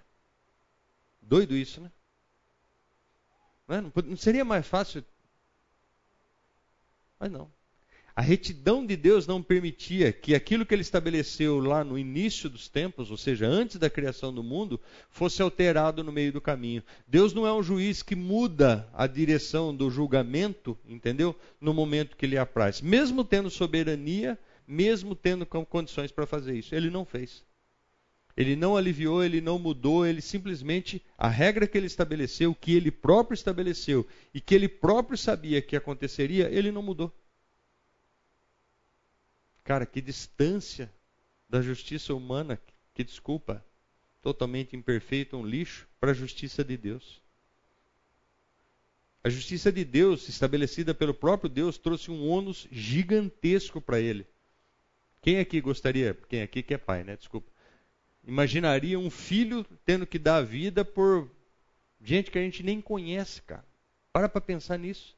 Doido isso, né? Não, é? seria mais fácil? Mas não. A retidão de Deus não permitia que aquilo que ele estabeleceu lá no início dos tempos, ou seja, antes da criação do mundo, fosse alterado no meio do caminho. Deus não é um juiz que muda a direção do julgamento, entendeu? No momento que lhe apraz. Mesmo tendo soberania, mesmo tendo condições para fazer isso. Ele não fez. Ele não aliviou, ele não mudou, ele simplesmente, a regra que ele estabeleceu, que ele próprio estabeleceu e que ele próprio sabia que aconteceria, ele não mudou. Cara, que distância da justiça humana, que desculpa, totalmente imperfeito, um lixo, para a justiça de Deus. A justiça de Deus, estabelecida pelo próprio Deus, trouxe um ônus gigantesco para ele. Quem aqui gostaria, quem aqui que é pai, né? Desculpa. Imaginaria um filho tendo que dar a vida por gente que a gente nem conhece, cara. Para para pensar nisso.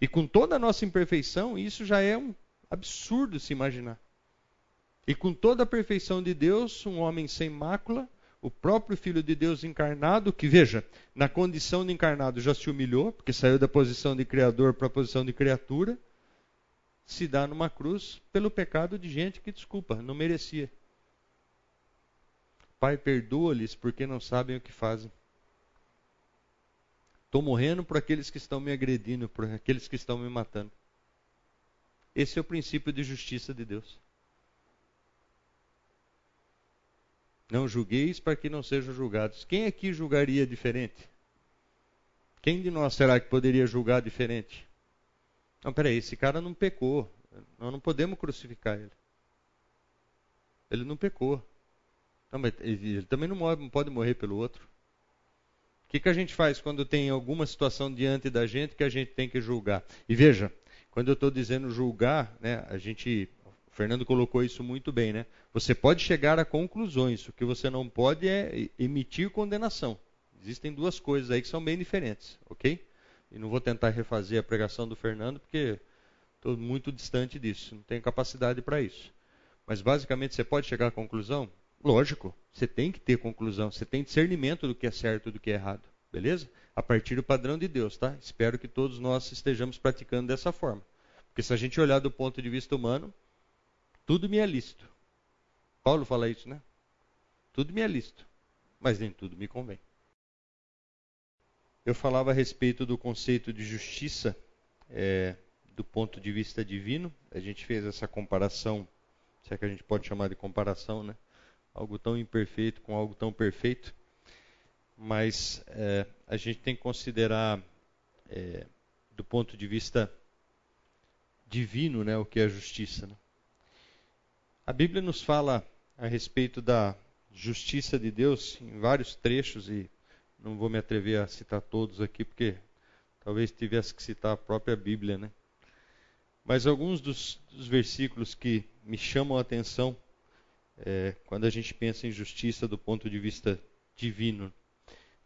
E com toda a nossa imperfeição, isso já é um absurdo se imaginar. E com toda a perfeição de Deus, um homem sem mácula, o próprio Filho de Deus encarnado, que veja, na condição de encarnado já se humilhou, porque saiu da posição de Criador para a posição de criatura, se dá numa cruz pelo pecado de gente que, desculpa, não merecia. Pai, perdoa-lhes porque não sabem o que fazem. Estou morrendo por aqueles que estão me agredindo, por aqueles que estão me matando. Esse é o princípio de justiça de Deus. Não julgueis para que não sejam julgados. Quem aqui julgaria diferente? Quem de nós será que poderia julgar diferente? Não, peraí, esse cara não pecou. Nós não podemos crucificar ele. Ele não pecou. Não, mas ele também não, pode morrer pelo outro. O que, que a gente faz quando tem alguma situação diante da gente que a gente tem que julgar? E veja, quando eu estou dizendo julgar, né, a gente O Fernando colocou isso muito bem, né? Você pode chegar a conclusões, o que você não pode é emitir condenação. Existem duas coisas aí que são bem diferentes, ok? E não vou tentar refazer a pregação do Fernando, porque estou muito distante disso, não tenho capacidade para isso. Mas basicamente você pode chegar à conclusão? Lógico, você tem que ter conclusão, você tem discernimento do que é certo e do que é errado, beleza? A partir do padrão de Deus, tá? Espero que todos nós estejamos praticando dessa forma. Porque se a gente olhar do ponto de vista humano, tudo me é lícito. Paulo fala isso, né? Tudo me é lícito, mas nem tudo me convém. Eu falava a respeito do conceito de justiça é, do ponto de vista divino. A gente fez essa comparação, se é que a gente pode chamar de comparação, né? Algo tão imperfeito com algo tão perfeito. Mas é, a gente tem que considerar, é, do ponto de vista divino, né, o que é a justiça. Né? A Bíblia nos fala a respeito da justiça de Deus em vários trechos e não vou me atrever a citar todos aqui, porque talvez tivesse que citar a própria Bíblia, né? Mas alguns dos, dos versículos que me chamam a atenção é, quando a gente pensa em justiça do ponto de vista divino.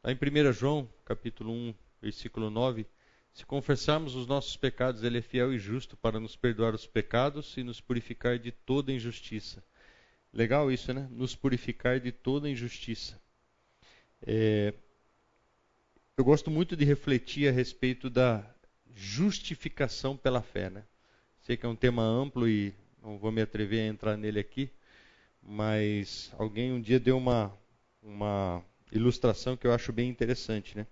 Lá em 1 João, capítulo 1, versículo 9, se confessarmos os nossos pecados, ele é fiel e justo para nos perdoar os pecados e nos purificar de toda injustiça. Legal isso, né? Nos purificar de toda injustiça. É, eu gosto muito de refletir a respeito da justificação pela fé, né? Sei que é um tema amplo e não vou me atrever a entrar nele aqui, mas alguém um dia deu uma, uma ilustração que eu acho bem interessante, né?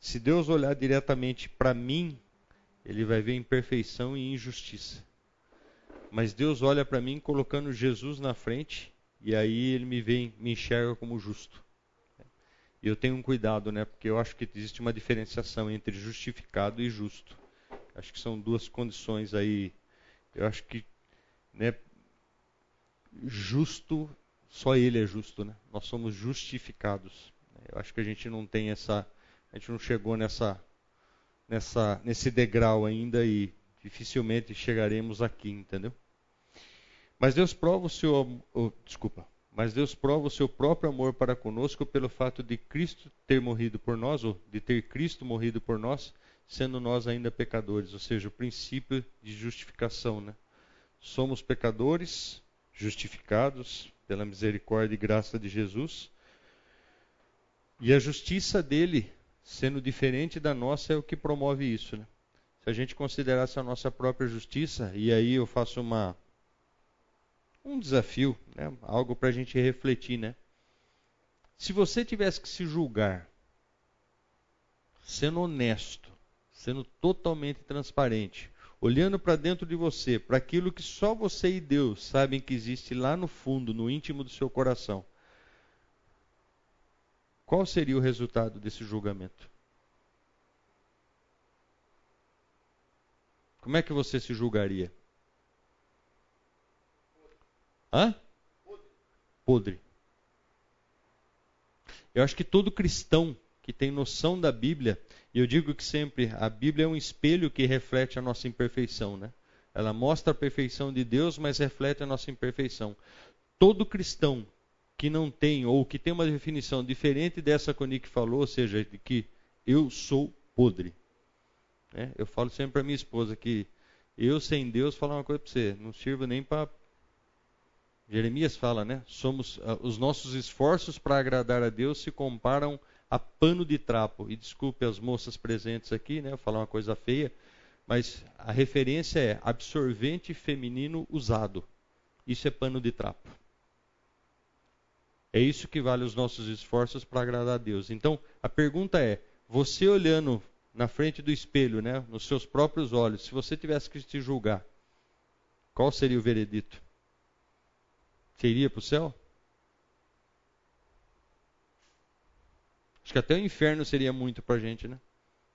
Se Deus olhar diretamente para mim, ele vai ver imperfeição e injustiça. Mas Deus olha para mim colocando Jesus na frente e aí ele me vê, me enxerga como justo. E eu tenho um cuidado, né? Porque eu acho que existe uma diferenciação entre justificado e justo. Acho que são duas condições aí. Eu acho que, né? Justo, só Ele é justo, né? Nós somos justificados. Eu acho que a gente não tem essa, a gente não chegou nessa, nessa, nesse degrau ainda e dificilmente chegaremos aqui, entendeu? Mas Deus prova o seu, oh, desculpa, mas Deus prova o seu próprio amor para conosco pelo fato de Cristo ter morrido por nós, ou de ter Cristo morrido por nós, sendo nós ainda pecadores, ou seja, o princípio de justificação. Né? Somos pecadores, justificados pela misericórdia e graça de Jesus, e a justiça dele, sendo diferente da nossa, é o que promove isso. Né? Se a gente considerasse a nossa própria justiça, e aí eu faço uma um desafio, né? algo para a gente refletir, né? Se você tivesse que se julgar, sendo honesto, sendo totalmente transparente, olhando para dentro de você, para aquilo que só você e Deus sabem que existe lá no fundo, no íntimo do seu coração, qual seria o resultado desse julgamento? Como é que você se julgaria? Hã? Podre. Eu acho que todo cristão que tem noção da Bíblia, e eu digo que sempre a Bíblia é um espelho que reflete a nossa imperfeição, né? Ela mostra a perfeição de Deus, mas reflete a nossa imperfeição. Todo cristão que não tem ou que tem uma definição diferente dessa que o Nick falou, ou seja, de que eu sou podre. Né? Eu falo sempre para minha esposa que eu sem Deus, falar uma coisa para você, não sirvo nem para Jeremias fala, né? Somos uh, os nossos esforços para agradar a Deus se comparam a pano de trapo. E desculpe as moças presentes aqui, né? Eu falar uma coisa feia, mas a referência é absorvente feminino usado. Isso é pano de trapo. É isso que vale os nossos esforços para agradar a Deus. Então, a pergunta é: você olhando na frente do espelho, né, nos seus próprios olhos, se você tivesse que se julgar, qual seria o veredito? Iria para o céu? Acho que até o inferno seria muito para a gente, né?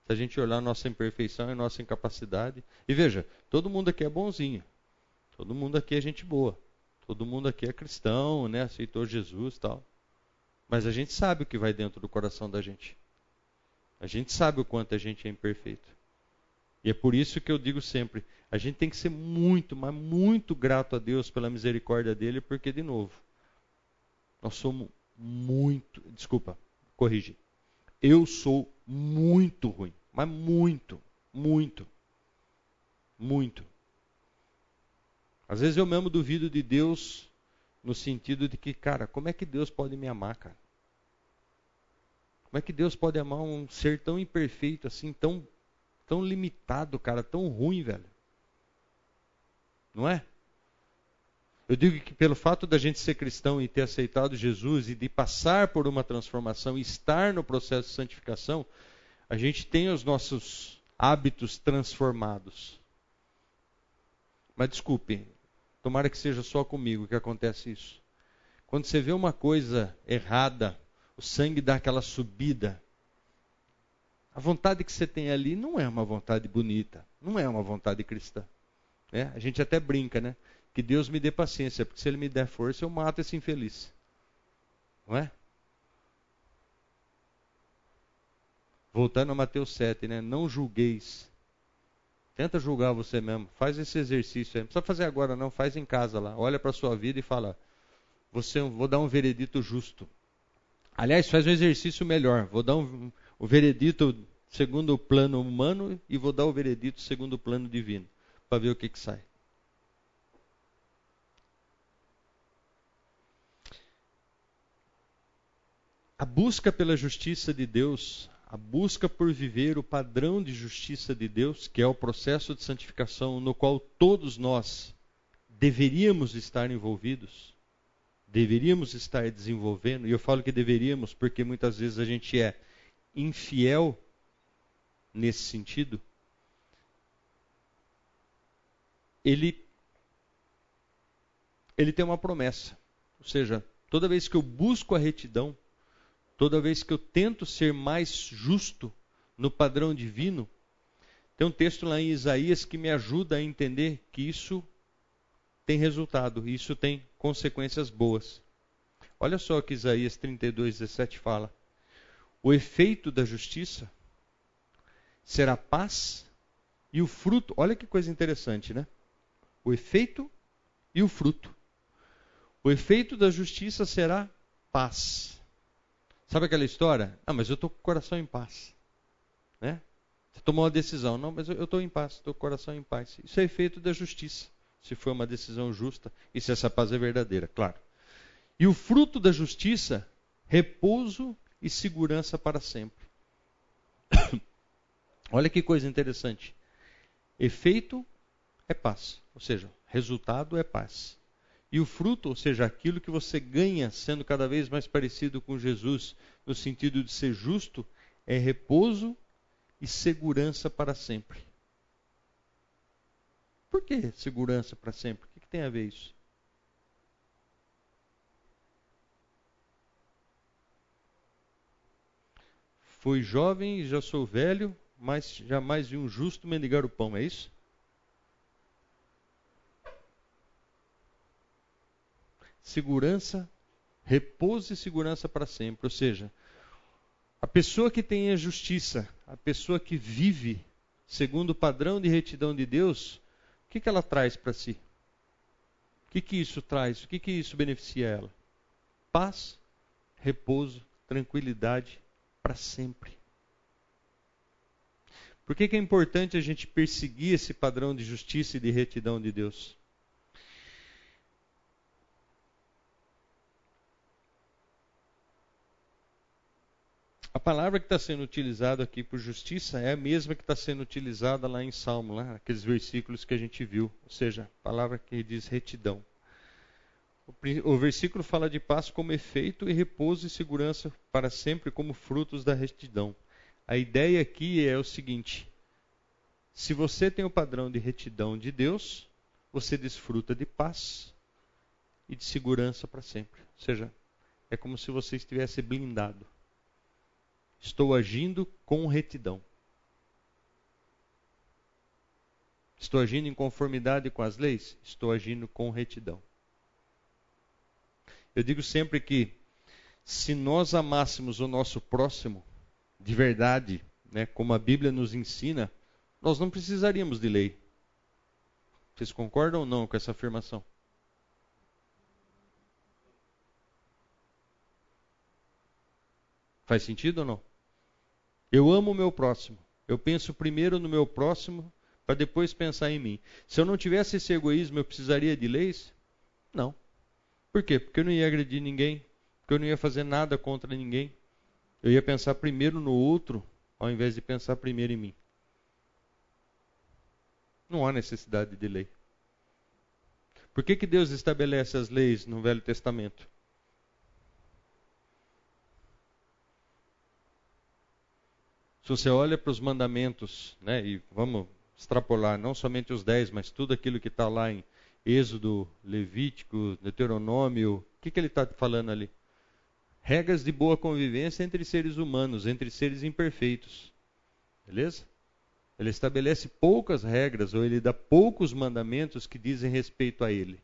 Se a gente olhar nossa imperfeição e nossa incapacidade. E veja, todo mundo aqui é bonzinho. Todo mundo aqui é gente boa. Todo mundo aqui é cristão, né? Aceitou Jesus tal. Mas a gente sabe o que vai dentro do coração da gente. A gente sabe o quanto a gente é imperfeito. E é por isso que eu digo sempre: A gente tem que ser muito, mas muito grato a Deus pela misericórdia dele, porque, de novo, nós somos muito. Desculpa, corrigir. Eu sou muito ruim, mas muito, muito, muito. Às vezes eu mesmo duvido de Deus no sentido de que, cara, como é que Deus pode me amar, cara? Como é que Deus pode amar um ser tão imperfeito assim, tão tão limitado, cara, tão ruim, velho? Não é? Eu digo que pelo fato da gente ser cristão e ter aceitado Jesus e de passar por uma transformação, estar no processo de santificação, a gente tem os nossos hábitos transformados. Mas desculpe, tomara que seja só comigo que acontece isso. Quando você vê uma coisa errada, o sangue dá aquela subida. A vontade que você tem ali não é uma vontade bonita, não é uma vontade cristã. É, a gente até brinca, né? Que Deus me dê paciência, porque se Ele me der força, eu mato esse infeliz. Não é? Voltando a Mateus 7, né? Não julgueis. Tenta julgar você mesmo. Faz esse exercício aí. Não precisa fazer agora, não. Faz em casa lá. Olha para a sua vida e fala: você, Vou dar um veredito justo. Aliás, faz um exercício melhor. Vou dar um, o veredito segundo o plano humano e vou dar o veredito segundo o plano divino para ver o que, que sai. A busca pela justiça de Deus, a busca por viver o padrão de justiça de Deus, que é o processo de santificação no qual todos nós deveríamos estar envolvidos, deveríamos estar desenvolvendo, e eu falo que deveríamos porque muitas vezes a gente é infiel nesse sentido ele, ele tem uma promessa. Ou seja, toda vez que eu busco a retidão, toda vez que eu tento ser mais justo no padrão divino, tem um texto lá em Isaías que me ajuda a entender que isso tem resultado, isso tem consequências boas. Olha só o que Isaías 32, 17 fala. O efeito da justiça será paz e o fruto. Olha que coisa interessante, né? o efeito e o fruto. O efeito da justiça será paz. Sabe aquela história? Ah, mas eu estou com o coração em paz. Né? Você tomou uma decisão. Não, mas eu estou em paz, estou com o coração em paz. Isso é efeito da justiça. Se foi uma decisão justa e se essa paz é verdadeira, claro. E o fruto da justiça, repouso e segurança para sempre. Olha que coisa interessante. Efeito é paz. Ou seja, resultado é paz. E o fruto, ou seja, aquilo que você ganha sendo cada vez mais parecido com Jesus, no sentido de ser justo, é repouso e segurança para sempre. Por que segurança para sempre? O que, que tem a ver isso? Fui jovem e já sou velho, mas jamais vi um justo mendigar o pão, é isso? Segurança, repouso e segurança para sempre. Ou seja, a pessoa que tem a justiça, a pessoa que vive segundo o padrão de retidão de Deus, o que, que ela traz para si? O que, que isso traz? O que, que isso beneficia ela? Paz, repouso, tranquilidade para sempre. Por que, que é importante a gente perseguir esse padrão de justiça e de retidão de Deus? A palavra que está sendo utilizada aqui por justiça é a mesma que está sendo utilizada lá em Salmo, lá, aqueles versículos que a gente viu. Ou seja, a palavra que diz retidão. O, versículo fala de paz como efeito e repouso e segurança para sempre como frutos da retidão. A ideia aqui é o seguinte: se você tem o padrão de retidão de Deus, você desfruta de paz e de segurança para sempre. Ou seja, é como se você estivesse blindado. Estou agindo com retidão. Estou agindo em conformidade com as leis? Estou agindo com retidão. Eu digo sempre que se nós amássemos o nosso próximo de verdade, né, como a Bíblia nos ensina, nós não precisaríamos de lei. Vocês concordam ou não com essa afirmação? Faz sentido ou não? Eu amo o meu próximo. Eu penso primeiro no meu próximo para depois pensar em mim. Se eu não tivesse esse egoísmo, eu precisaria de leis? Não. Por quê? Porque eu não ia agredir ninguém, porque eu não ia fazer nada contra ninguém. Eu ia pensar primeiro no outro, ao invés de pensar primeiro em mim. Não há necessidade de lei. Por que, que Deus estabelece as leis no Velho Testamento? Se você olha para os mandamentos, né, e vamos extrapolar não somente os dez, mas tudo aquilo que está lá em Êxodo, Levítico, Deuteronômio, o que, que ele está falando ali? Regras de boa convivência entre seres humanos, entre seres imperfeitos. Beleza? Ele estabelece poucas regras, ou ele dá poucos mandamentos que dizem respeito a ele.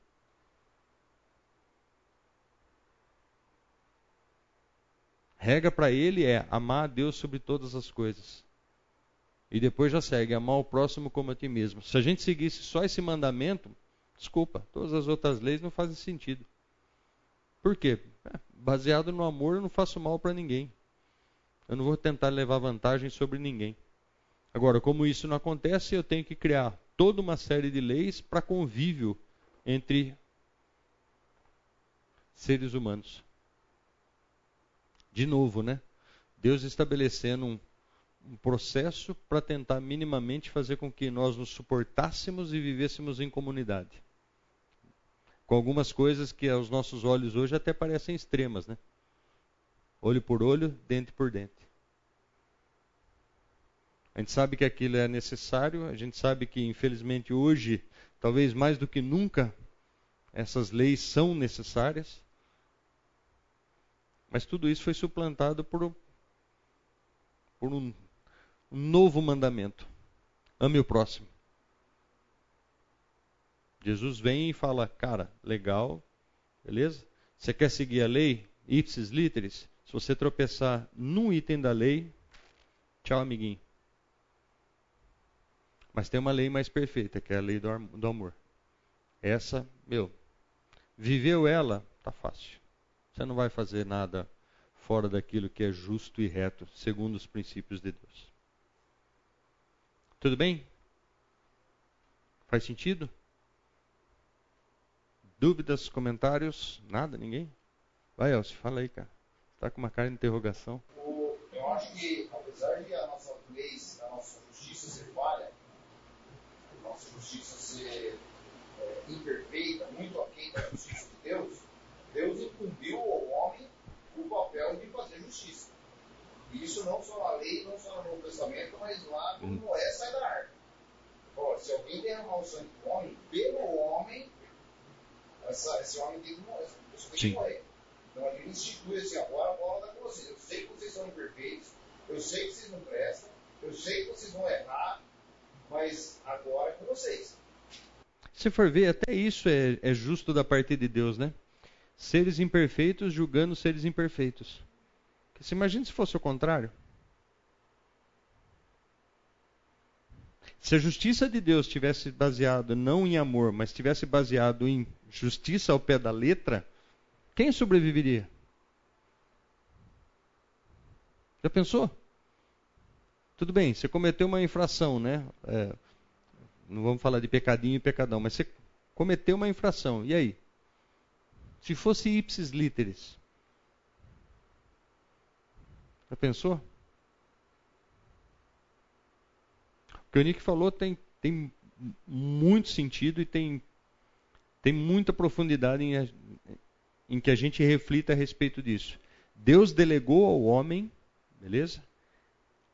Regra para ele é amar a Deus sobre todas as coisas. E depois já segue, amar o próximo como a ti mesmo. Se a gente seguisse só esse mandamento, desculpa, todas as outras leis não fazem sentido. Por quê? É, baseado no amor, eu não faço mal para ninguém. Eu não vou tentar levar vantagem sobre ninguém. Agora, como isso não acontece, eu tenho que criar toda uma série de leis para convívio entre seres humanos. De novo, né? Deus estabelecendo um, um processo para tentar minimamente fazer com que nós nos suportássemos e vivêssemos em comunidade. Com algumas coisas que aos nossos olhos hoje até parecem extremas, né? Olho por olho, dente por dente. A gente sabe que aquilo é necessário, a gente sabe que, infelizmente, hoje, talvez mais do que nunca, essas leis são necessárias. Mas tudo isso foi suplantado por, por um, um novo mandamento: ame o próximo. Jesus vem e fala: Cara, legal, beleza? Você quer seguir a lei? Ipsis literis? Se você tropeçar num item da lei, tchau, amiguinho. Mas tem uma lei mais perfeita, que é a lei do, do amor. Essa, meu, viveu ela, tá fácil. Você não vai fazer nada fora daquilo que é justo e reto, segundo os princípios de Deus. Tudo bem? Faz sentido? Dúvidas, comentários? Nada? Ninguém? Vai, Elcio, fala aí, cara. Está com uma cara de interrogação. Eu acho que, apesar de a nossa lei, a nossa justiça ser falha, a nossa justiça ser é, imperfeita, muito aquém da justiça de Deus, Deus incumbiu ao homem o papel de fazer justiça. E isso não só na lei, não só no Novo Testamento, mas lá quando hum. Noé sai da arca. se alguém derramar o sangue do homem, pelo homem, essa, esse homem tem que morrer. Essa tem que morrer. Então a gente institui assim, agora a bola está com vocês. Eu sei que vocês são imperfeitos, eu sei que vocês não prestam, eu sei que vocês vão errar, mas agora é com vocês. Se for ver, até isso é, é justo da parte de Deus, né? Seres imperfeitos julgando seres imperfeitos. Você imagina se fosse o contrário? Se a justiça de Deus tivesse baseado não em amor, mas tivesse baseado em justiça ao pé da letra, quem sobreviveria? Já pensou? Tudo bem, você cometeu uma infração, né? É, não vamos falar de pecadinho e pecadão, mas você cometeu uma infração. E aí? Se fosse ipsis literis. Já pensou? O que o Nick falou tem, tem muito sentido e tem, tem muita profundidade em, em que a gente reflita a respeito disso. Deus delegou ao homem, beleza?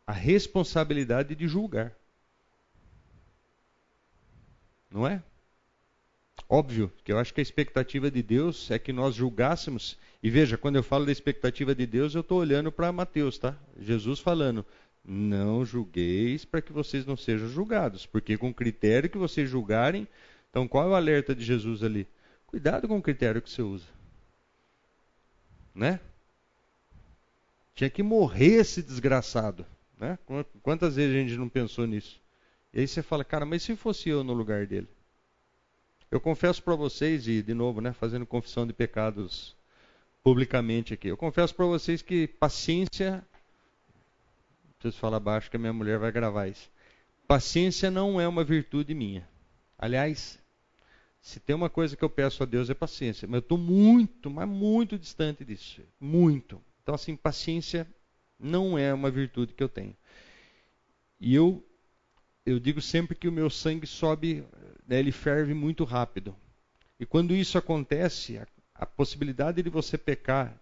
A responsabilidade de julgar. Não é? Óbvio que eu acho que a expectativa de Deus é que nós julgássemos. E veja, quando eu falo da expectativa de Deus, eu estou olhando para Mateus, tá? Jesus falando: não julgueis para que vocês não sejam julgados, porque com o critério que vocês julgarem. Então, qual é o alerta de Jesus ali? Cuidado com o critério que você usa. Né? Tinha que morrer esse desgraçado. Né? Quantas vezes a gente não pensou nisso? E aí você fala, cara, mas se fosse eu no lugar dele? Eu confesso para vocês, e de novo, né, fazendo confissão de pecados publicamente aqui, eu confesso para vocês que paciência. Preciso falar baixo que a minha mulher vai gravar isso. Paciência não é uma virtude minha. Aliás, se tem uma coisa que eu peço a Deus é paciência, mas eu estou muito, mas muito distante disso. Muito. Então, assim, paciência não é uma virtude que eu tenho. E eu, eu digo sempre que o meu sangue sobe, né, ele ferve muito rápido. E quando isso acontece, a, a possibilidade de você pecar,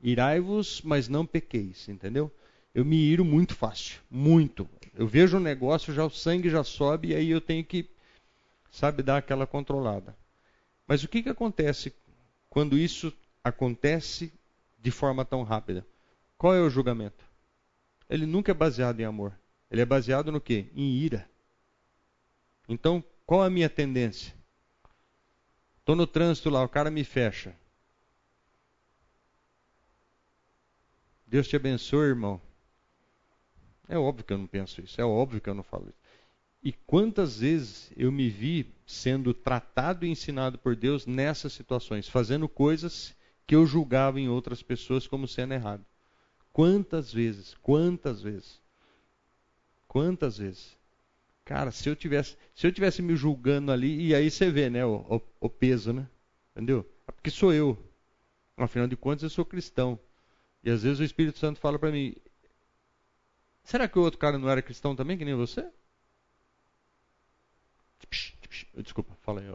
irai-vos, mas não pequeis, entendeu? Eu me iro muito fácil, muito. Eu vejo um negócio, já o sangue já sobe e aí eu tenho que, sabe, dar aquela controlada. Mas o que, que acontece quando isso acontece de forma tão rápida? Qual é o julgamento? Ele nunca é baseado em amor. Ele é baseado no quê? Em ira. Então, qual a minha tendência? Estou no trânsito lá, o cara me fecha. Deus te abençoe, irmão. É óbvio que eu não penso isso, é óbvio que eu não falo isso. E quantas vezes eu me vi sendo tratado e ensinado por Deus nessas situações, fazendo coisas que eu julgava em outras pessoas como sendo errado. Quantas vezes, quantas vezes, quantas vezes. Cara, se eu tivesse, se eu tivesse me julgando ali, e aí você vê, né, o, o, o peso, né? Entendeu? É porque sou eu. Afinal de contas, eu sou cristão. E às vezes o Espírito Santo fala para mim: Será que o outro cara não era cristão também, que nem você? Desculpa, fala aí.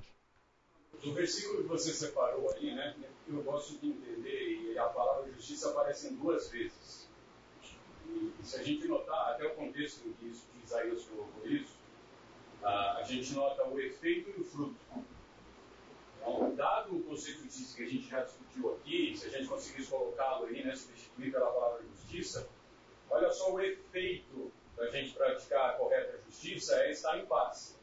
O versículo que você separou aí, né? Eu gosto de entender, e a palavra justiça aparece em duas vezes. E, se a gente notar, até o contexto que isso, que Isaías colocou isso, a gente nota o efeito e o fruto. Então, dado o conceito de que a gente já discutiu aqui, se a gente conseguisse colocá-lo aí, né, substituir pela palavra justiça, Olha só o efeito da gente praticar a correta justiça é estar em paz.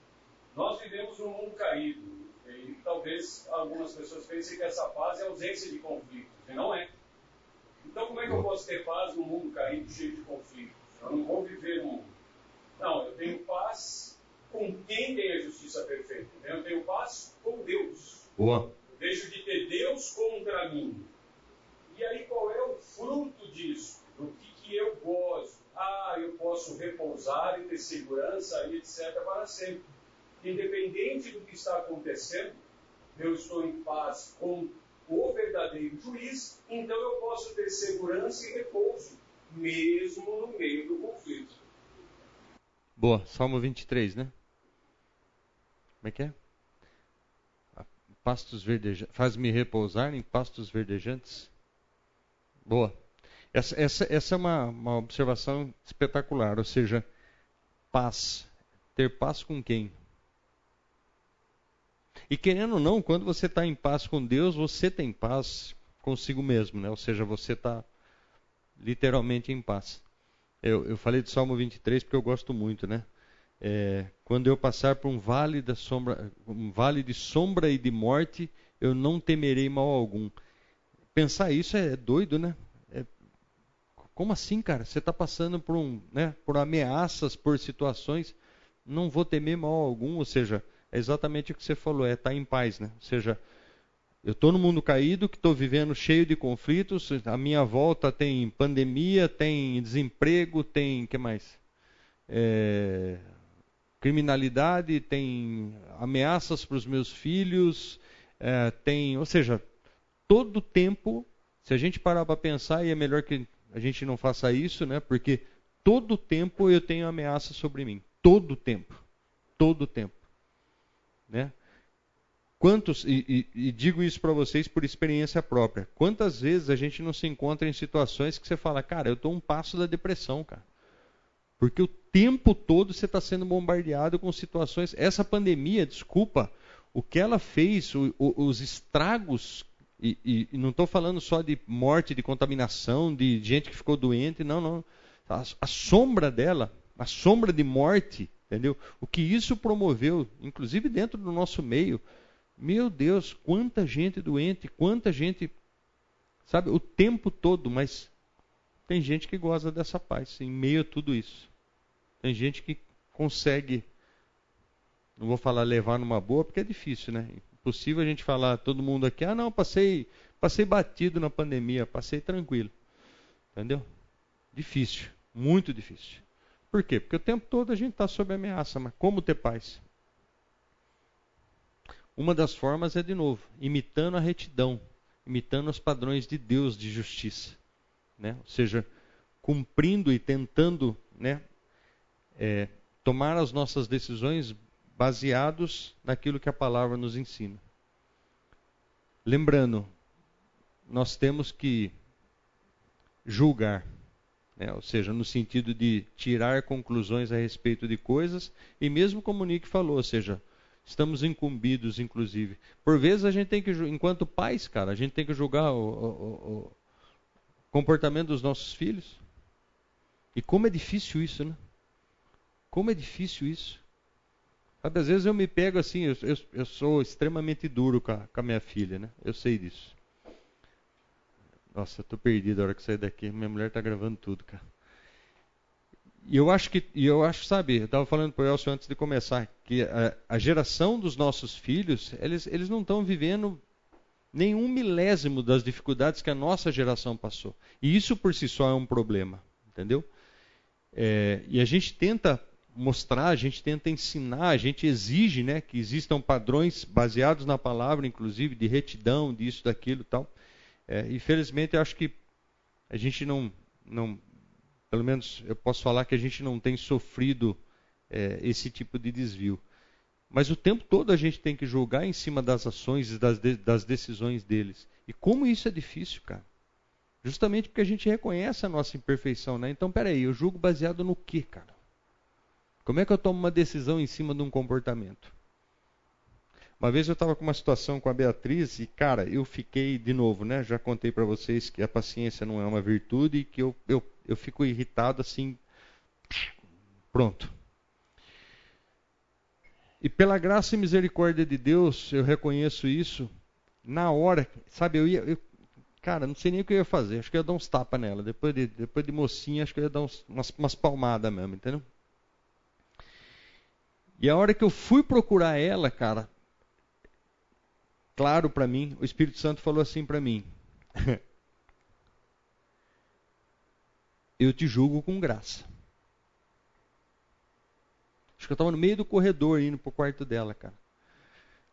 Nós vivemos num mundo caído e talvez algumas pessoas pensem que essa paz é ausência de conflitos, e não é. Então, como é que eu posso ter paz num mundo caído cheio de conflitos? Eu não vou viver num. Não, eu tenho paz com quem tem a justiça perfeita. Eu tenho paz com Deus. Boa. Eu deixo de ter Deus contra mim. E aí, qual é o fruto disso? Do que que eu gozo. Ah, eu posso repousar e ter segurança e etc. para sempre. Independente do que está acontecendo, eu estou em paz com o verdadeiro juiz, então eu posso ter segurança e repouso, mesmo no meio do conflito. Boa, Salmo 23, né? Como é que é? Pastos verdejantes. Faz-me repousar em pastos verdejantes. Boa. Essa, essa, essa é uma, uma observação espetacular, ou seja, paz. Ter paz com quem? E querendo ou não, quando você está em paz com Deus, você tem paz consigo mesmo, né? Ou seja, você está literalmente em paz. Eu, eu, falei de Salmo 23 porque eu gosto muito, né? É, quando eu passar por um vale da sombra, um vale de sombra e de morte, eu não temerei mal algum. Pensar isso é doido, né? Como assim, cara? Você está passando por, um, né, por ameaças, por situações, não vou temer mal algum. Ou seja, é exatamente o que você falou, é estar tá em paz. Né? Ou seja, eu estou no mundo caído, que estou vivendo cheio de conflitos, a minha volta tem pandemia, tem desemprego, tem. que mais? É, criminalidade, tem ameaças para os meus filhos, é, tem. Ou seja, todo tempo, se a gente parar para pensar, e é melhor que a gente não faça isso, né? Porque todo tempo eu tenho ameaça sobre mim. Todo tempo. Todo tempo. Né? Quantos, e, e, e digo isso para vocês por experiência própria, quantas vezes a gente não se encontra em situações que você fala, cara, eu estou um passo da depressão, cara. Porque o tempo todo você está sendo bombardeado com situações. Essa pandemia, desculpa, o que ela fez, o, o, os estragos e, e, e não estou falando só de morte, de contaminação, de gente que ficou doente, não, não. A, a, sombra dela, a sombra de morte, entendeu? O que isso promoveu, inclusive dentro do nosso meio. Meu Deus, quanta gente doente, quanta gente, sabe, o tempo todo, mas tem gente que goza dessa paz em meio a tudo isso. Tem gente que consegue Não vou falar levar numa boa, porque é difícil, né? Impossível a gente falar, todo mundo aqui, ah, não, passei, passei batido na pandemia, passei tranquilo. Entendeu? Difícil, muito difícil. Por quê? Porque o tempo todo a gente está sob ameaça, mas como ter paz? Uma das formas é, de novo, imitando a retidão, imitando os padrões de Deus de justiça. Né? Ou seja, cumprindo e tentando né, é, tomar as nossas decisões baseados naquilo que a palavra nos ensina. Lembrando, nós temos que julgar, né? ou seja, no sentido de tirar conclusões a respeito de coisas, e mesmo como o Nick falou, ou seja, estamos incumbidos, inclusive. Por vezes a gente tem que, enquanto pais, cara, a gente tem que julgar o, o, o comportamento dos nossos filhos. E como é difícil isso, né? Como é difícil isso. Às vezes eu me pego assim, eu, eu, eu sou extremamente duro com a, com a, minha filha, né? Eu sei disso. Nossa, eu tô perdido a hora que sair daqui. Minha mulher tá gravando tudo, cara. E eu acho que, eu acho, sabe, eu estava falando para o Elcio antes de começar, que a, a, geração dos nossos filhos, eles, eles não estão vivendo nenhum milésimo das dificuldades que a nossa geração passou. E isso por si só é um problema, entendeu? É, e a gente tenta mostrar, a gente tenta ensinar, a gente exige né, que existam padrões baseados na palavra, inclusive, de retidão, disso, daquilo tal. É, infelizmente, eu acho que a gente não, não, pelo menos eu posso falar que a gente não tem sofrido é, esse tipo de desvio. Mas o tempo todo a gente tem que julgar em cima das ações e das, de, das decisões deles. E como isso é difícil, cara. Justamente porque a gente reconhece a nossa imperfeição, né? Então, peraí, eu julgo baseado no quê, cara? Como é que eu tomo uma decisão em cima de um comportamento? Uma vez eu estava com uma situação com a Beatriz e, cara, eu fiquei, de novo, né? Já contei para vocês que a paciência não é uma virtude e que eu, eu, eu fico irritado assim. Pronto. E pela graça e misericórdia de Deus, eu reconheço isso. Na hora, sabe, eu ia. Eu, cara, não sei nem o que eu ia fazer. Acho que eu ia dar uns tapas nela. Depois de, depois de mocinha, acho que eu ia dar uns, umas, umas palmadas mesmo, entendeu? E a hora que eu fui procurar ela, cara, claro para mim, o Espírito Santo falou assim para mim: Eu te julgo com graça. Acho que eu estava no meio do corredor indo pro quarto dela, cara.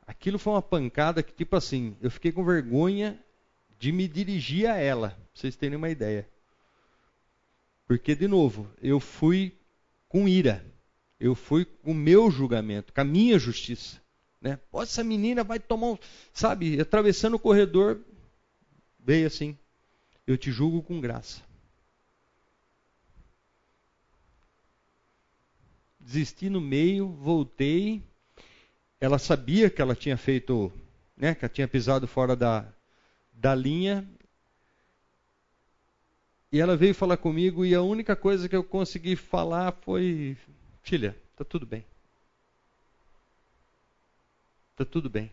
Aquilo foi uma pancada que, tipo assim, eu fiquei com vergonha de me dirigir a ela, pra vocês terem uma ideia. Porque, de novo, eu fui com ira. Eu fui com o meu julgamento, com a minha justiça. Né? Pô, essa menina vai tomar um. Sabe, atravessando o corredor, veio assim: Eu te julgo com graça. Desisti no meio, voltei. Ela sabia que ela tinha feito, né, que ela tinha pisado fora da, da linha. E ela veio falar comigo e a única coisa que eu consegui falar foi: Filha, está tudo bem. Está tudo bem.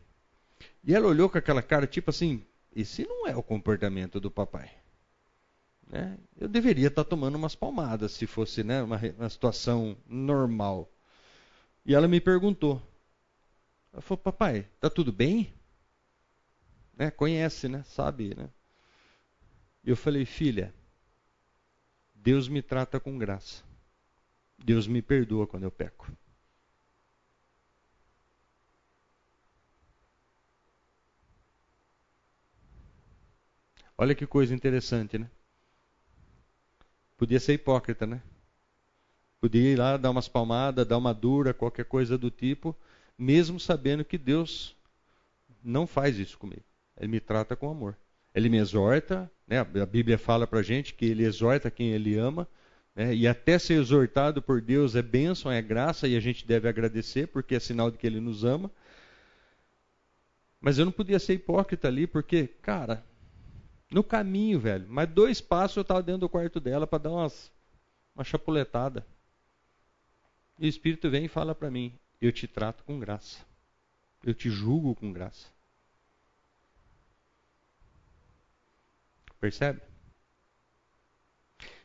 E ela olhou com aquela cara, tipo assim: esse não é o comportamento do papai. Né? Eu deveria estar tá tomando umas palmadas se fosse né, uma, uma situação normal. E ela me perguntou. Ela falou: Papai, está tudo bem? Né? Conhece, né? Sabe, né? E eu falei: Filha, Deus me trata com graça. Deus me perdoa quando eu peco. Olha que coisa interessante, né? Podia ser hipócrita, né? Podia ir lá dar umas palmadas, dar uma dura, qualquer coisa do tipo, mesmo sabendo que Deus não faz isso comigo. Ele me trata com amor. Ele me exorta, né? a Bíblia fala para gente que ele exorta quem ele ama, né? E até ser exortado por Deus é bênção, é graça, e a gente deve agradecer, porque é sinal de que Ele nos ama. Mas eu não podia ser hipócrita ali, porque, cara, no caminho, velho, mas dois passos eu estava dentro do quarto dela para dar umas, uma chapuletada. E o Espírito vem e fala para mim: Eu te trato com graça. Eu te julgo com graça. Percebe?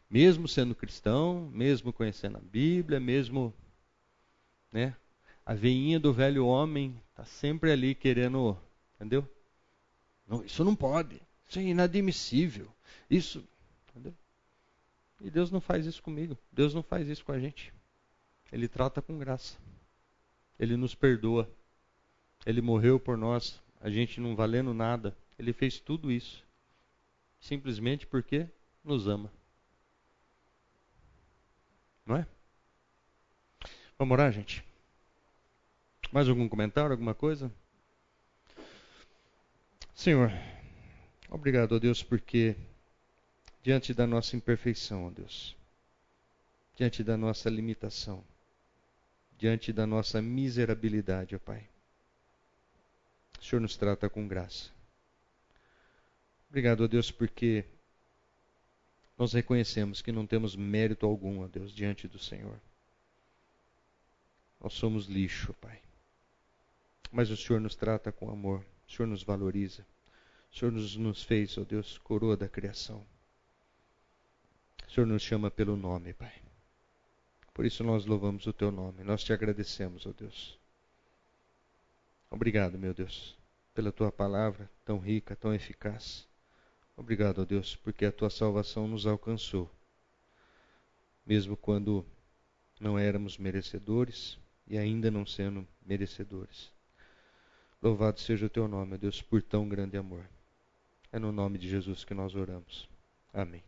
Mesmo sendo cristão, mesmo conhecendo a Bíblia, mesmo. Né? A veinha do velho homem está sempre ali querendo, entendeu? Não, isso não pode. Isso é inadmissível. Isso, entendeu? E Deus não faz isso comigo. Deus não faz isso com a gente. Ele trata com graça. Ele nos perdoa. Ele morreu por nós, a gente não valendo nada. Ele fez tudo isso simplesmente porque nos ama. Não é? Vamos orar, gente? Mais algum comentário, alguma coisa? Senhor, obrigado, ó Deus, porque diante da nossa imperfeição, ó Deus, diante da nossa limitação, diante da nossa miserabilidade, ó Pai, o Senhor nos trata com graça. Obrigado, ó Deus, porque nós reconhecemos que não temos mérito algum, ó Deus, diante do Senhor. Nós somos lixo, Pai. Mas o Senhor nos trata com amor, o Senhor nos valoriza. O Senhor nos, nos fez, ó Deus, coroa da criação. O Senhor nos chama pelo nome, Pai. Por isso nós louvamos o Teu nome. Nós te agradecemos, ó Deus. Obrigado, meu Deus, pela Tua palavra tão rica, tão eficaz. Obrigado, ó Deus, porque a Tua salvação nos alcançou. Mesmo quando não éramos merecedores e ainda não sendo merecedores. Louvado seja o teu nome, Deus, por tão grande amor. É no nome de Jesus que nós oramos. Amém.